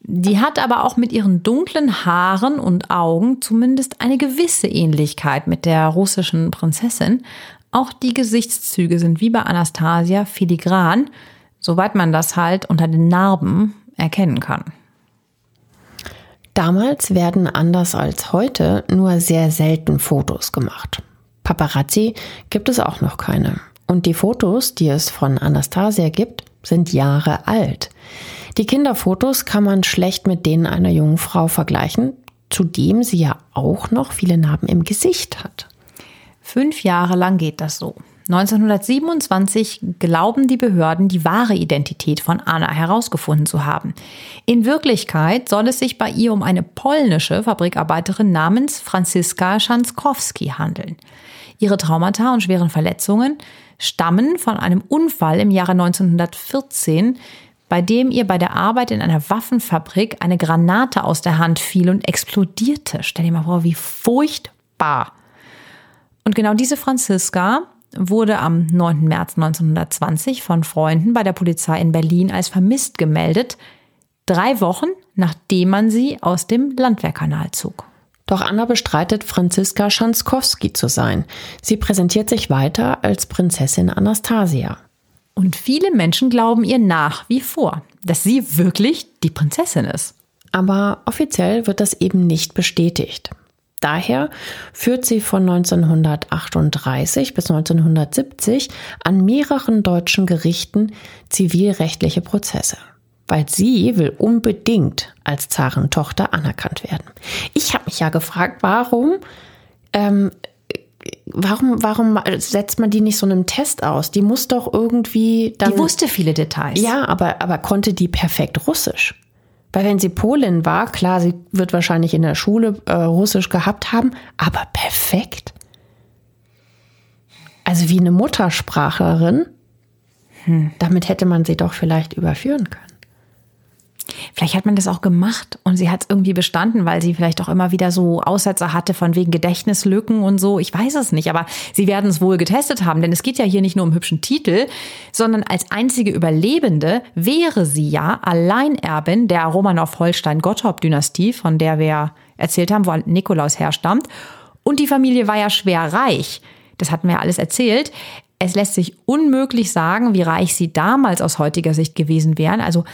Die hat aber auch mit ihren dunklen Haaren und Augen zumindest eine gewisse Ähnlichkeit mit der russischen Prinzessin. Auch die Gesichtszüge sind wie bei Anastasia filigran, soweit man das halt unter den Narben erkennen kann. Damals werden anders als heute nur sehr selten Fotos gemacht. Paparazzi gibt es auch noch keine. Und die Fotos, die es von Anastasia gibt, sind Jahre alt. Die Kinderfotos kann man schlecht mit denen einer jungen Frau vergleichen, zudem sie ja auch noch viele Narben im Gesicht hat. Fünf Jahre lang geht das so. 1927 glauben die Behörden, die wahre Identität von Anna herausgefunden zu haben. In Wirklichkeit soll es sich bei ihr um eine polnische Fabrikarbeiterin namens Franziska Schanskowski handeln. Ihre Traumata und schweren Verletzungen stammen von einem Unfall im Jahre 1914, bei dem ihr bei der Arbeit in einer Waffenfabrik eine Granate aus der Hand fiel und explodierte. Stell dir mal vor, wie furchtbar. Und genau diese Franziska wurde am 9. März 1920 von Freunden bei der Polizei in Berlin als vermisst gemeldet, drei Wochen nachdem man sie aus dem Landwehrkanal zog. Doch Anna bestreitet, Franziska Schanskowski zu sein. Sie präsentiert sich weiter als Prinzessin Anastasia. Und viele Menschen glauben ihr nach wie vor, dass sie wirklich die Prinzessin ist. Aber offiziell wird das eben nicht bestätigt. Daher führt sie von 1938 bis 1970 an mehreren deutschen Gerichten zivilrechtliche Prozesse, weil sie will unbedingt als Zarentochter anerkannt werden. Ich habe mich ja gefragt, warum, ähm, warum, warum setzt man die nicht so einem Test aus? Die muss doch irgendwie dann. Die wusste viele Details. Ja, aber, aber konnte die perfekt Russisch? Weil wenn sie Polin war, klar, sie wird wahrscheinlich in der Schule äh, Russisch gehabt haben, aber perfekt. Also wie eine Muttersprachlerin. Hm. Damit hätte man sie doch vielleicht überführen können. Vielleicht hat man das auch gemacht und sie hat es irgendwie bestanden, weil sie vielleicht auch immer wieder so Aussätze hatte von wegen Gedächtnislücken und so. Ich weiß es nicht, aber sie werden es wohl getestet haben, denn es geht ja hier nicht nur um hübschen Titel, sondern als einzige Überlebende wäre sie ja Alleinerbin der Romanov-Holstein-Gottorp-Dynastie, von der wir erzählt haben, wo Nikolaus herstammt. Und die Familie war ja schwer reich. Das hatten wir ja alles erzählt. Es lässt sich unmöglich sagen, wie reich sie damals aus heutiger Sicht gewesen wären. Also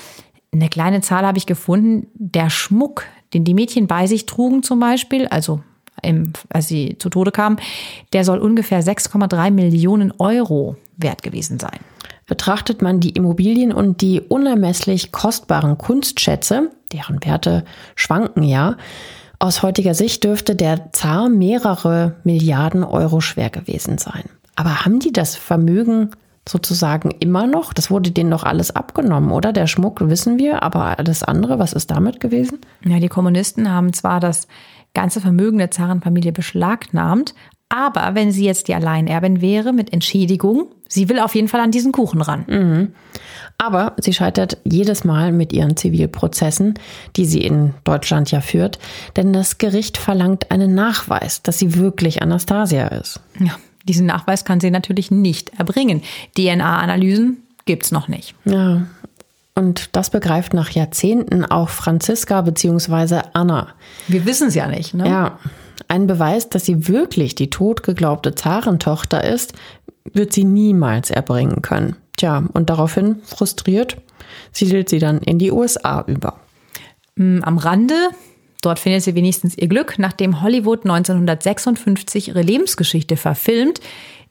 eine kleine Zahl habe ich gefunden, der Schmuck, den die Mädchen bei sich trugen zum Beispiel, also im, als sie zu Tode kamen, der soll ungefähr 6,3 Millionen Euro wert gewesen sein. Betrachtet man die Immobilien und die unermesslich kostbaren Kunstschätze, deren Werte schwanken ja, aus heutiger Sicht dürfte der Zar mehrere Milliarden Euro schwer gewesen sein. Aber haben die das Vermögen sozusagen immer noch. Das wurde denen noch alles abgenommen, oder? Der Schmuck wissen wir, aber alles andere, was ist damit gewesen? Ja, die Kommunisten haben zwar das ganze Vermögen der Zarenfamilie beschlagnahmt, aber wenn sie jetzt die Alleinerbin wäre mit Entschädigung, sie will auf jeden Fall an diesen Kuchen ran. Mhm. Aber sie scheitert jedes Mal mit ihren Zivilprozessen, die sie in Deutschland ja führt, denn das Gericht verlangt einen Nachweis, dass sie wirklich Anastasia ist. Ja, diesen Nachweis kann sie natürlich nicht erbringen. DNA-Analysen gibt's noch nicht. Ja. Und das begreift nach Jahrzehnten auch Franziska bzw. Anna. Wir wissen es ja nicht, ne? Ja. Ein Beweis, dass sie wirklich die totgeglaubte Zarentochter ist, wird sie niemals erbringen können. Tja, und daraufhin, frustriert, siedelt sie dann in die USA über. Mm, am Rande Dort findet sie wenigstens ihr Glück. Nachdem Hollywood 1956 ihre Lebensgeschichte verfilmt,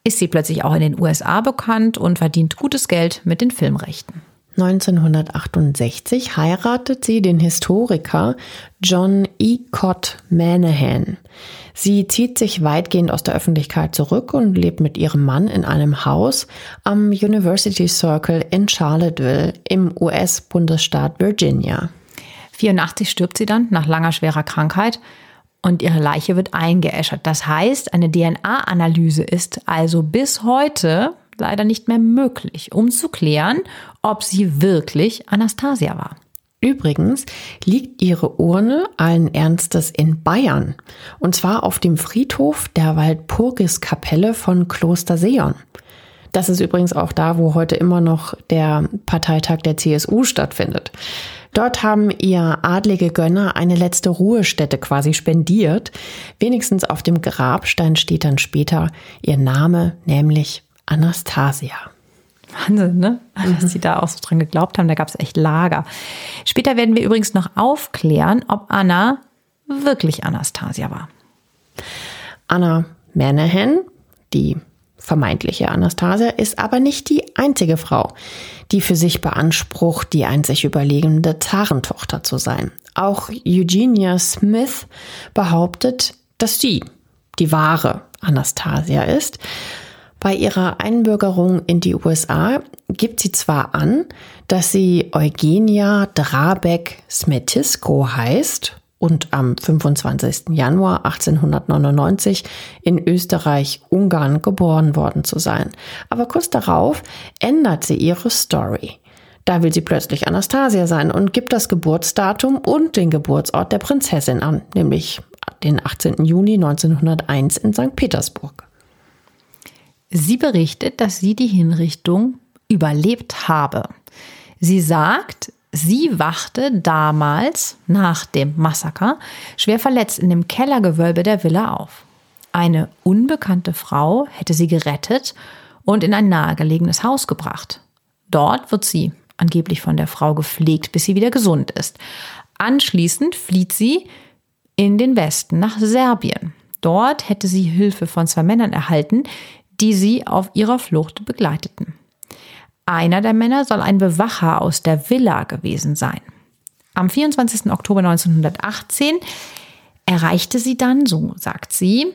ist sie plötzlich auch in den USA bekannt und verdient gutes Geld mit den Filmrechten. 1968 heiratet sie den Historiker John E. Cott Manahan. Sie zieht sich weitgehend aus der Öffentlichkeit zurück und lebt mit ihrem Mann in einem Haus am University Circle in Charlottesville im US-Bundesstaat Virginia. 84 stirbt sie dann nach langer schwerer Krankheit und ihre Leiche wird eingeäschert. Das heißt, eine DNA-Analyse ist also bis heute leider nicht mehr möglich, um zu klären, ob sie wirklich Anastasia war. Übrigens liegt ihre Urne allen Ernstes in Bayern. Und zwar auf dem Friedhof der Walpurgiskapelle von Kloster Seon. Das ist übrigens auch da, wo heute immer noch der Parteitag der CSU stattfindet. Dort haben ihr adlige Gönner eine letzte Ruhestätte quasi spendiert. Wenigstens auf dem Grabstein steht dann später ihr Name, nämlich Anastasia. Wahnsinn, ne? Mhm. Dass sie da auch so dran geglaubt haben, da gab es echt Lager. Später werden wir übrigens noch aufklären, ob Anna wirklich Anastasia war. Anna Manahan, die vermeintliche Anastasia, ist aber nicht die einzige Frau, die für sich beansprucht, die einzig überlegende Zarentochter zu sein. Auch Eugenia Smith behauptet, dass sie die wahre Anastasia ist. Bei ihrer Einbürgerung in die USA gibt sie zwar an, dass sie Eugenia Drabeck Smetisko heißt und am 25. Januar 1899 in Österreich-Ungarn geboren worden zu sein. Aber kurz darauf ändert sie ihre Story. Da will sie plötzlich Anastasia sein und gibt das Geburtsdatum und den Geburtsort der Prinzessin an, nämlich den 18. Juni 1901 in St. Petersburg. Sie berichtet, dass sie die Hinrichtung überlebt habe. Sie sagt, sie wachte damals nach dem Massaker schwer verletzt in dem Kellergewölbe der Villa auf. Eine unbekannte Frau hätte sie gerettet und in ein nahegelegenes Haus gebracht. Dort wird sie angeblich von der Frau gepflegt, bis sie wieder gesund ist. Anschließend flieht sie in den Westen nach Serbien. Dort hätte sie Hilfe von zwei Männern erhalten, die sie auf ihrer Flucht begleiteten. Einer der Männer soll ein Bewacher aus der Villa gewesen sein. Am 24. Oktober 1918 erreichte sie dann, so sagt sie,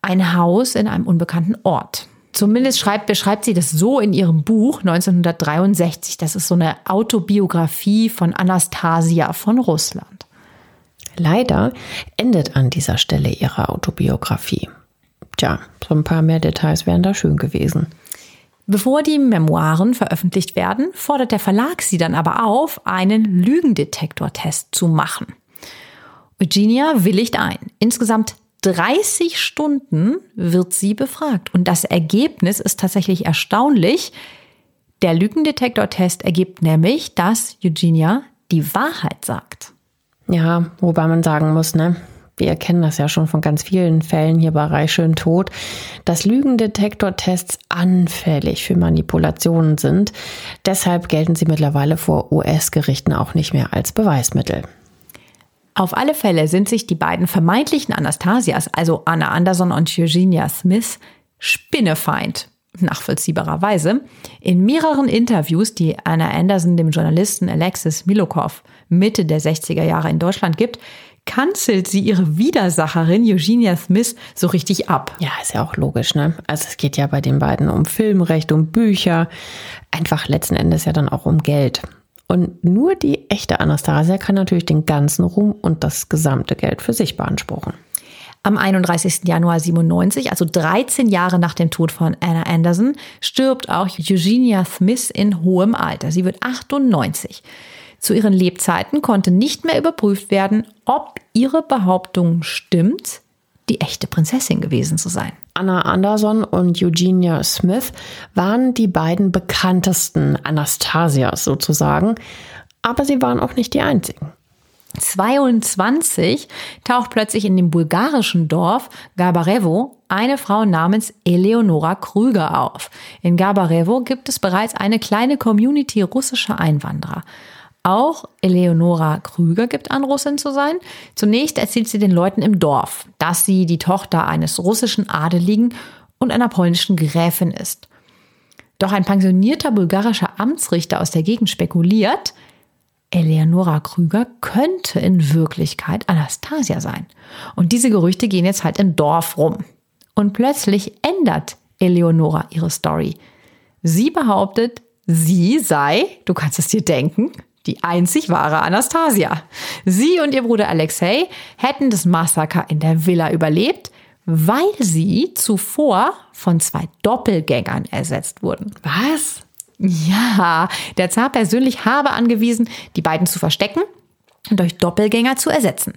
ein Haus in einem unbekannten Ort. Zumindest schreibt, beschreibt sie das so in ihrem Buch 1963. Das ist so eine Autobiografie von Anastasia von Russland. Leider endet an dieser Stelle ihre Autobiografie. Tja, so ein paar mehr Details wären da schön gewesen. Bevor die Memoiren veröffentlicht werden, fordert der Verlag sie dann aber auf, einen Lügendetektortest zu machen. Eugenia willigt ein. Insgesamt 30 Stunden wird sie befragt. Und das Ergebnis ist tatsächlich erstaunlich. Der Lügendetektortest ergibt nämlich, dass Eugenia die Wahrheit sagt. Ja, wobei man sagen muss, ne? Wir kennen das ja schon von ganz vielen Fällen hier bei Reich schön tot, dass Lügendetektortests anfällig für Manipulationen sind. Deshalb gelten sie mittlerweile vor US-Gerichten auch nicht mehr als Beweismittel. Auf alle Fälle sind sich die beiden vermeintlichen Anastasias, also Anna Anderson und Eugenia Smith, Spinnefeind nachvollziehbarerweise, in mehreren Interviews, die Anna Anderson dem Journalisten Alexis Milokov Mitte der 60er Jahre in Deutschland gibt, kanzelt sie ihre Widersacherin Eugenia Smith so richtig ab. Ja, ist ja auch logisch, ne? Also es geht ja bei den beiden um Filmrecht, um Bücher, einfach letzten Endes ja dann auch um Geld. Und nur die echte Anastasia kann natürlich den ganzen Ruhm und das gesamte Geld für sich beanspruchen. Am 31. Januar 97, also 13 Jahre nach dem Tod von Anna Anderson, stirbt auch Eugenia Smith in hohem Alter. Sie wird 98. Zu ihren Lebzeiten konnte nicht mehr überprüft werden, ob ihre Behauptung stimmt, die echte Prinzessin gewesen zu sein. Anna Anderson und Eugenia Smith waren die beiden bekanntesten Anastasias sozusagen, aber sie waren auch nicht die einzigen. 22 taucht plötzlich in dem bulgarischen Dorf Gabarevo eine Frau namens Eleonora Krüger auf. In Gabarevo gibt es bereits eine kleine Community russischer Einwanderer. Auch Eleonora Krüger gibt an, Russin zu sein. Zunächst erzählt sie den Leuten im Dorf, dass sie die Tochter eines russischen Adeligen und einer polnischen Gräfin ist. Doch ein pensionierter bulgarischer Amtsrichter aus der Gegend spekuliert, Eleonora Krüger könnte in Wirklichkeit Anastasia sein. Und diese Gerüchte gehen jetzt halt im Dorf rum. Und plötzlich ändert Eleonora ihre Story. Sie behauptet, sie sei, du kannst es dir denken, die einzig wahre Anastasia. Sie und ihr Bruder Alexei hätten das Massaker in der Villa überlebt, weil sie zuvor von zwei Doppelgängern ersetzt wurden. Was? Ja, der Zar persönlich habe angewiesen, die beiden zu verstecken und durch Doppelgänger zu ersetzen.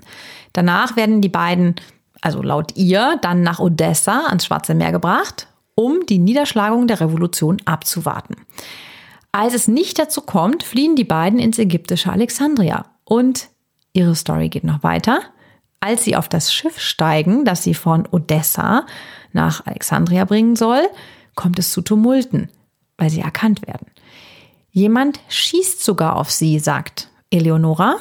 Danach werden die beiden, also laut ihr, dann nach Odessa ans Schwarze Meer gebracht, um die Niederschlagung der Revolution abzuwarten. Als es nicht dazu kommt, fliehen die beiden ins ägyptische Alexandria. Und ihre Story geht noch weiter. Als sie auf das Schiff steigen, das sie von Odessa nach Alexandria bringen soll, kommt es zu Tumulten, weil sie erkannt werden. Jemand schießt sogar auf sie, sagt Eleonora.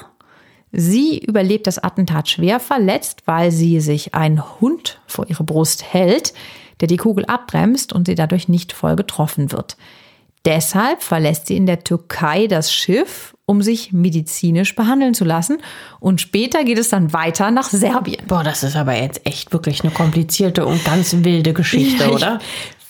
Sie überlebt das Attentat schwer verletzt, weil sie sich ein Hund vor ihre Brust hält, der die Kugel abbremst und sie dadurch nicht voll getroffen wird. Deshalb verlässt sie in der Türkei das Schiff, um sich medizinisch behandeln zu lassen. Und später geht es dann weiter nach Serbien. Boah, das ist aber jetzt echt wirklich eine komplizierte und ganz wilde Geschichte, Ja, oder?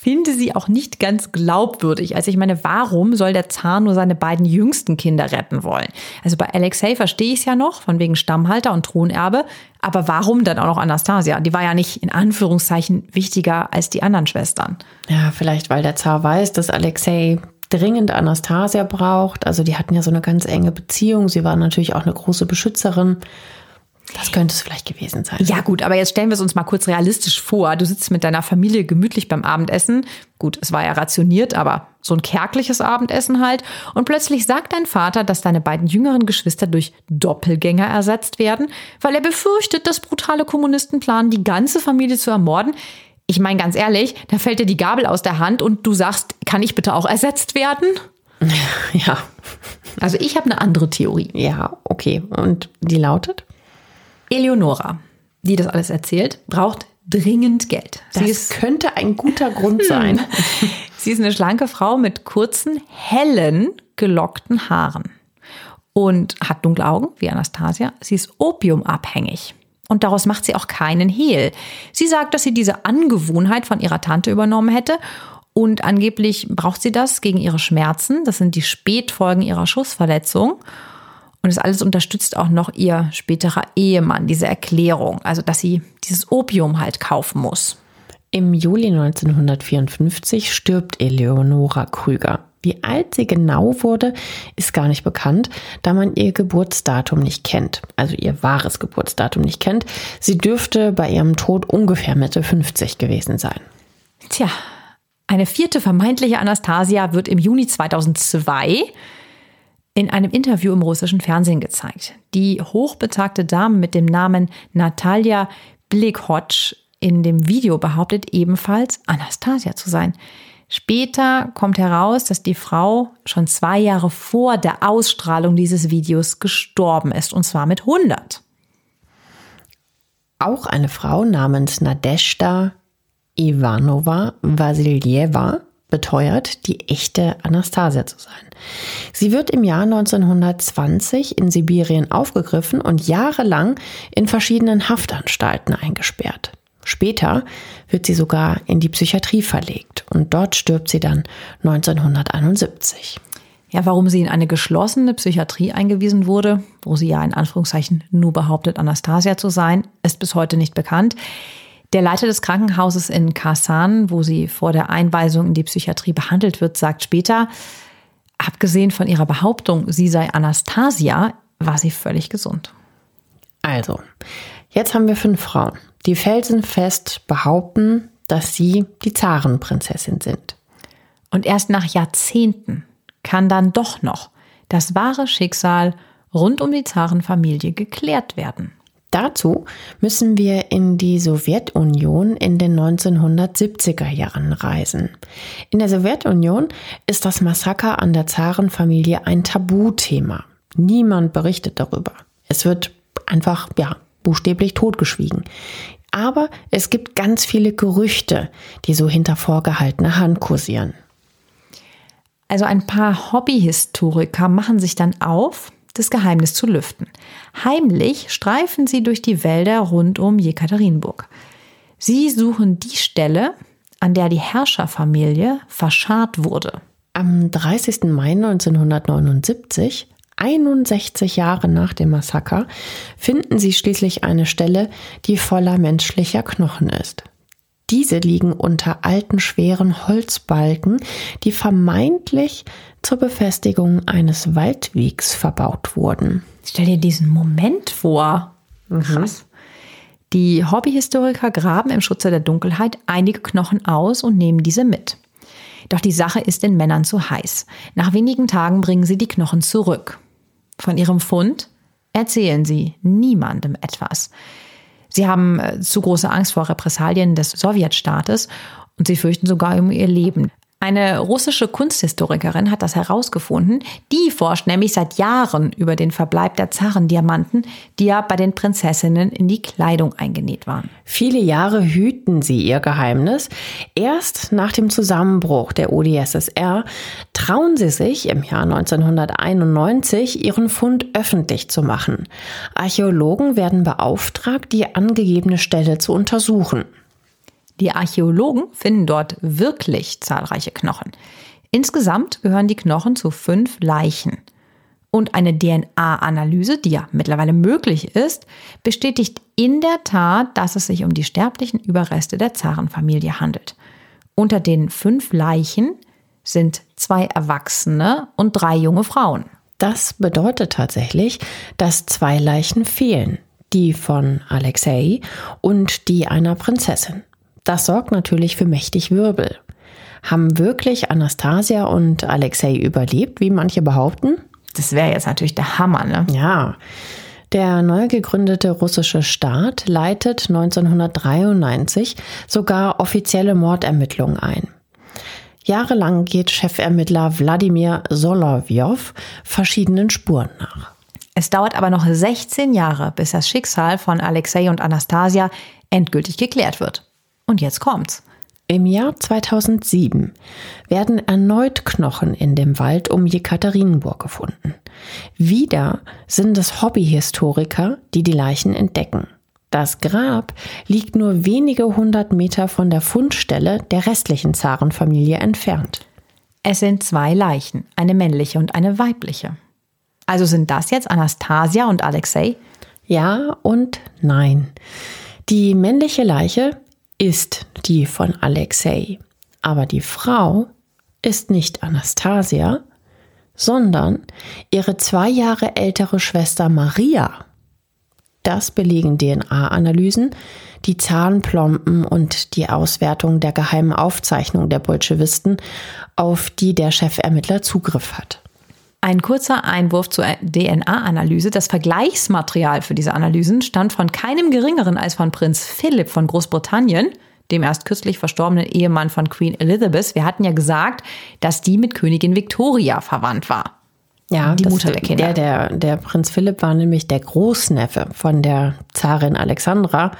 Finde sie auch nicht ganz glaubwürdig. Also ich meine, warum soll der Zar nur seine beiden jüngsten Kinder retten wollen? Also bei Alexei verstehe ich es ja noch, von wegen Stammhalter und Thronerbe. Aber warum dann auch noch Anastasia? Die war ja nicht in Anführungszeichen wichtiger als die anderen Schwestern. Ja, vielleicht weil der Zar weiß, dass Alexei dringend Anastasia braucht. Also die hatten ja so eine ganz enge Beziehung. Sie war natürlich auch eine große Beschützerin. Das könnte es vielleicht gewesen sein. Ja gut, aber jetzt stellen wir es uns mal kurz realistisch vor. Du sitzt mit deiner Familie gemütlich beim Abendessen. Gut, es war ja rationiert, aber so ein kärgliches Abendessen halt. Und plötzlich sagt dein Vater, dass deine beiden jüngeren Geschwister durch Doppelgänger ersetzt werden, weil er befürchtet, dass brutale Kommunisten planen, die ganze Familie zu ermorden. Ich meine ganz ehrlich, da fällt dir die Gabel aus der Hand und du sagst, kann ich bitte auch ersetzt werden? Ja, Also ich habe eine andere Theorie. ja, okay. Und die lautet? Eleonora, die das alles erzählt, braucht dringend Geld. Das ist könnte ein guter Grund sein. Sie ist eine schlanke Frau mit kurzen, hellen, gelockten Haaren und hat dunkle Augen wie Anastasia. Sie ist opiumabhängig. Und daraus macht sie auch keinen Hehl. Sie sagt, dass sie diese Angewohnheit von ihrer Tante übernommen hätte. Und angeblich braucht sie das gegen ihre Schmerzen. Das sind die Spätfolgen ihrer Schussverletzung. Und das alles unterstützt auch noch ihr späterer Ehemann, diese Erklärung. Also, dass sie dieses Opium halt kaufen muss. Im Juli 1954 stirbt Eleonora Krüger. Wie alt sie genau wurde, ist gar nicht bekannt, da man ihr Geburtsdatum nicht kennt, also ihr wahres Geburtsdatum nicht kennt. Sie dürfte bei ihrem Tod ungefähr Mitte 50 gewesen sein. Tja, eine vierte vermeintliche Anastasia wird im Juni 2002 in einem Interview im russischen Fernsehen gezeigt. Die hochbetagte Dame mit dem Namen Natalia Blikhotsch in dem Video behauptet ebenfalls Anastasia zu sein. Später kommt heraus, dass die Frau schon zwei Jahre vor der Ausstrahlung dieses Videos gestorben ist, und zwar mit 100. Auch eine Frau namens Nadeshda Ivanova Vasiljeva beteuert, die echte Anastasia zu sein. Sie wird im Jahr 1920 in Sibirien aufgegriffen und jahrelang in verschiedenen Haftanstalten eingesperrt. Später wird sie sogar in die Psychiatrie verlegt und dort stirbt sie dann 1971. Ja, warum sie in eine geschlossene Psychiatrie eingewiesen wurde, wo sie ja in Anführungszeichen nur behauptet, Anastasia zu sein, ist bis heute nicht bekannt. Der Leiter des Krankenhauses in Kasan, wo sie vor der Einweisung in die Psychiatrie behandelt wird, sagt später, abgesehen von ihrer Behauptung, sie sei Anastasia, war sie völlig gesund. Also, jetzt haben wir fünf Frauen, die felsenfest behaupten, dass sie die Zarenprinzessin sind. Und erst nach Jahrzehnten kann dann doch noch das wahre Schicksal rund um die Zarenfamilie geklärt werden. Dazu müssen wir in die Sowjetunion in den 1970er Jahren reisen. In der Sowjetunion ist das Massaker an der Zarenfamilie ein Tabuthema. Niemand berichtet darüber. Es wird einfach, ja, buchstäblich totgeschwiegen. Aber es gibt ganz viele Gerüchte, die so hinter vorgehaltener Hand kursieren. Also ein paar Hobbyhistoriker machen sich dann auf, das Geheimnis zu lüften. Heimlich streifen sie durch die Wälder rund um Jekaterinburg. Sie suchen die Stelle, an der die Herrscherfamilie verscharrt wurde. Am 30. Mai 1979, 61 Jahre nach dem Massaker, finden sie schließlich eine Stelle, die voller menschlicher Knochen ist. Diese liegen unter alten, schweren Holzbalken, die vermeintlich zur Befestigung eines Waldwegs verbaut wurden. Stell dir diesen Moment vor. Krass. Die Hobbyhistoriker graben im Schutze der Dunkelheit einige Knochen aus und nehmen diese mit. Doch die Sache ist den Männern zu heiß. Nach wenigen Tagen bringen sie die Knochen zurück. Von ihrem Fund erzählen sie niemandem etwas. Sie haben äh, zu große Angst vor Repressalien des Sowjetstaates und sie fürchten sogar um ihr Leben. Eine russische Kunsthistorikerin hat das herausgefunden. Die forscht nämlich seit Jahren über den Verbleib der Zarendiamanten, die ja bei den Prinzessinnen in die Kleidung eingenäht waren. Viele Jahre hüten sie ihr Geheimnis. Erst nach dem Zusammenbruch der UdSSR trauen sie sich im Jahr 1991 ihren Fund öffentlich zu machen. Archäologen werden beauftragt, die angegebene Stelle zu untersuchen. Die Archäologen finden dort wirklich zahlreiche Knochen. Insgesamt gehören die Knochen zu fünf Leichen. Und eine DNA-Analyse, die ja mittlerweile möglich ist, bestätigt in der Tat, dass es sich um die sterblichen Überreste der Zarenfamilie handelt. Unter den fünf Leichen sind zwei Erwachsene und drei junge Frauen. Das bedeutet tatsächlich, dass zwei Leichen fehlen. Die von Alexei und die einer Prinzessin. Das sorgt natürlich für mächtig Wirbel. Haben wirklich Anastasia und Alexei überlebt, wie manche behaupten? Das wäre jetzt natürlich der Hammer, ne? Ja. Der neu gegründete russische Staat leitet 1993 sogar offizielle Mordermittlungen ein. Jahrelang geht Chefermittler Wladimir Solovjov verschiedenen Spuren nach. Es dauert aber noch 16 Jahre, bis das Schicksal von Alexei und Anastasia endgültig geklärt wird. Und jetzt kommt's. Im Jahr 2007 werden erneut Knochen in dem Wald um Jekaterinburg gefunden. Wieder sind es Hobbyhistoriker, die die Leichen entdecken. Das Grab liegt nur wenige hundert Meter von der Fundstelle der restlichen Zarenfamilie entfernt. Es sind zwei Leichen, eine männliche und eine weibliche. Also sind das jetzt Anastasia und Alexei? Ja und nein. Die männliche Leiche ist die von Alexei. Aber die Frau ist nicht Anastasia, sondern ihre zwei Jahre ältere Schwester Maria. Das belegen DNA-Analysen, die Zahnplomben und die Auswertung der geheimen Aufzeichnung der Bolschewisten, auf die der Chefermittler Zugriff hat. Ein kurzer Einwurf zur DNA-Analyse. Das Vergleichsmaterial für diese Analysen stammt von keinem geringeren als von Prinz Philipp von Großbritannien, dem erst kürzlich verstorbenen Ehemann von Queen Elizabeth. Wir hatten ja gesagt, dass die mit Königin Victoria verwandt war. Ja, die Mutter der Kinder. Der, der, der Prinz Philipp war nämlich der Großneffe von der Zarin Alexandra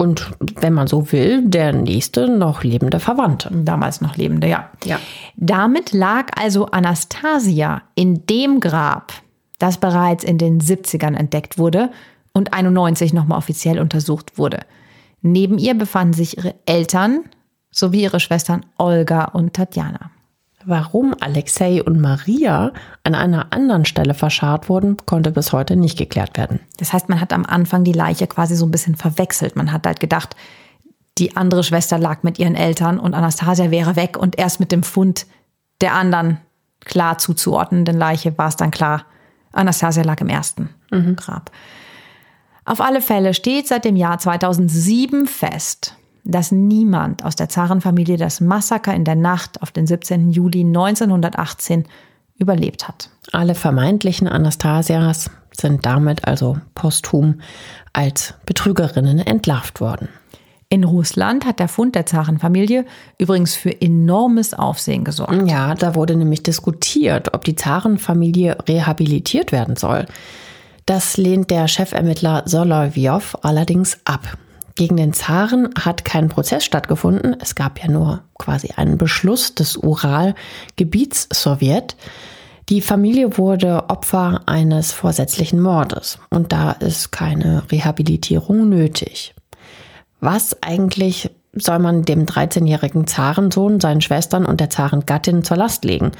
und wenn man so will, der nächste noch lebende Verwandte. Damals noch lebende, ja. ja. Damit lag also Anastasia in dem Grab, das bereits in den 70ern entdeckt wurde und 91 nochmal offiziell untersucht wurde. Neben ihr befanden sich ihre Eltern sowie ihre Schwestern Olga und Tatjana. Warum Alexei und Maria an einer anderen Stelle verscharrt wurden, konnte bis heute nicht geklärt werden. Das heißt, man hat am Anfang die Leiche quasi so ein bisschen verwechselt. Man hat halt gedacht, die andere Schwester lag mit ihren Eltern und Anastasia wäre weg und erst mit dem Fund der anderen klar zuzuordnenden Leiche war es dann klar, Anastasia lag im ersten mhm. Grab. Auf alle Fälle steht seit dem Jahr 2007 fest, dass niemand aus der Zarenfamilie das Massaker in der Nacht auf den 17. Juli 1918 überlebt hat. Alle vermeintlichen Anastasias sind damit also posthum als Betrügerinnen entlarvt worden. In Russland hat der Fund der Zarenfamilie übrigens für enormes Aufsehen gesorgt. Ja, da wurde nämlich diskutiert, ob die Zarenfamilie rehabilitiert werden soll. Das lehnt der Chefermittler Solovjov allerdings ab. Gegen den Zaren hat kein Prozess stattgefunden. Es gab ja nur quasi einen Beschluss des Uralgebiets Sowjet. Die Familie wurde Opfer eines vorsätzlichen Mordes und da ist keine Rehabilitierung nötig. Was eigentlich soll man dem 13-jährigen Zarensohn, seinen Schwestern und der Zarengattin zur Last legen?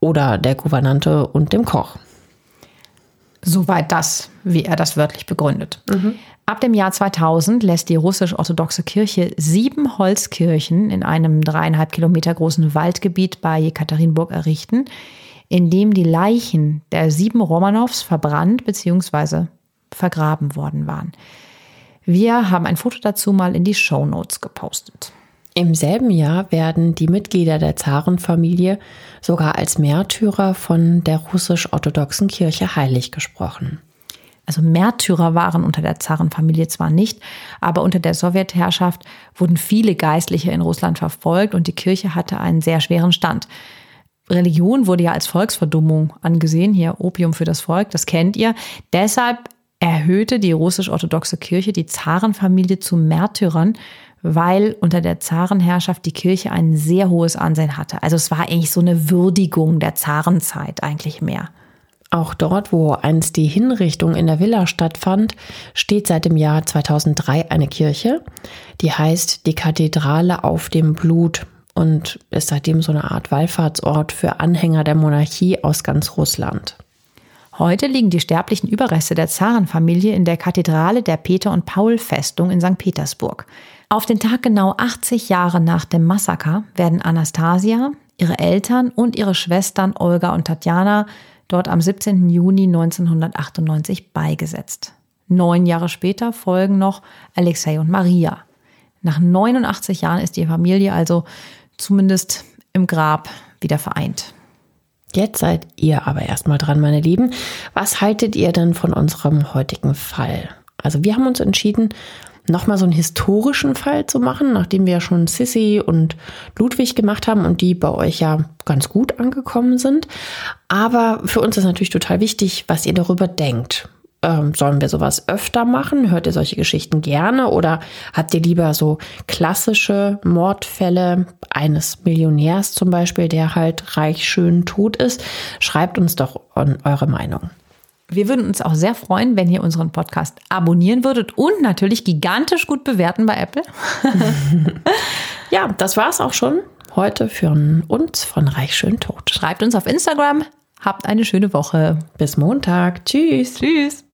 Oder der Gouvernante und dem Koch? Soweit das, wie er das wörtlich begründet. Mhm. Ab dem Jahr 2000 lässt die russisch-orthodoxe Kirche sieben Holzkirchen in einem dreieinhalb Kilometer großen Waldgebiet bei Jekaterinburg errichten, in dem die Leichen der sieben Romanows verbrannt bzw. vergraben worden waren. Wir haben ein Foto dazu mal in die Show Notes gepostet. Im selben Jahr werden die Mitglieder der Zarenfamilie sogar als Märtyrer von der russisch-orthodoxen Kirche heilig gesprochen. Also Märtyrer waren unter der Zarenfamilie zwar nicht, aber unter der Sowjetherrschaft wurden viele Geistliche in Russland verfolgt und die Kirche hatte einen sehr schweren Stand. Religion wurde ja als Volksverdummung angesehen, hier Opium für das Volk, das kennt ihr. Deshalb erhöhte die russisch-orthodoxe Kirche die Zarenfamilie zu Märtyrern, weil unter der Zarenherrschaft die Kirche ein sehr hohes Ansehen hatte. Also es war eigentlich so eine Würdigung der Zarenzeit eigentlich mehr. Auch dort, wo einst die Hinrichtung in der Villa stattfand, steht seit dem Jahr 2003 eine Kirche, die heißt die Kathedrale auf dem Blut und ist seitdem so eine Art Wallfahrtsort für Anhänger der Monarchie aus ganz Russland. Heute liegen die sterblichen Überreste der Zarenfamilie in der Kathedrale der Peter- und Paul-Festung in St. Petersburg. Auf den Tag genau 80 Jahre nach dem Massaker werden Anastasia, ihre Eltern und ihre Schwestern Olga und Tatjana dort am 17. Juni 1998 beigesetzt. Neun Jahre später folgen noch Alexei und Maria. Nach 89 Jahren ist die Familie also zumindest im Grab wieder vereint. Jetzt seid ihr aber erstmal dran, meine Lieben. Was haltet ihr denn von unserem heutigen Fall? Also wir haben uns entschieden, nochmal so einen historischen Fall zu machen, nachdem wir ja schon Sissy und Ludwig gemacht haben und die bei euch ja ganz gut angekommen sind. Aber für uns ist natürlich total wichtig, was ihr darüber denkt. Ähm, sollen wir sowas öfter machen? Hört ihr solche Geschichten gerne? Oder habt ihr lieber so klassische Mordfälle eines Millionärs zum Beispiel, der halt reich, schön, tot ist? Schreibt uns doch eure Meinung. Wir würden uns auch sehr freuen, wenn ihr unseren Podcast abonnieren würdet und natürlich gigantisch gut bewerten bei Apple. ja, das war's auch schon heute für uns von Reich Schön Tot. Schreibt uns auf Instagram. Habt eine schöne Woche. Bis Montag. Tschüss. Tschüss.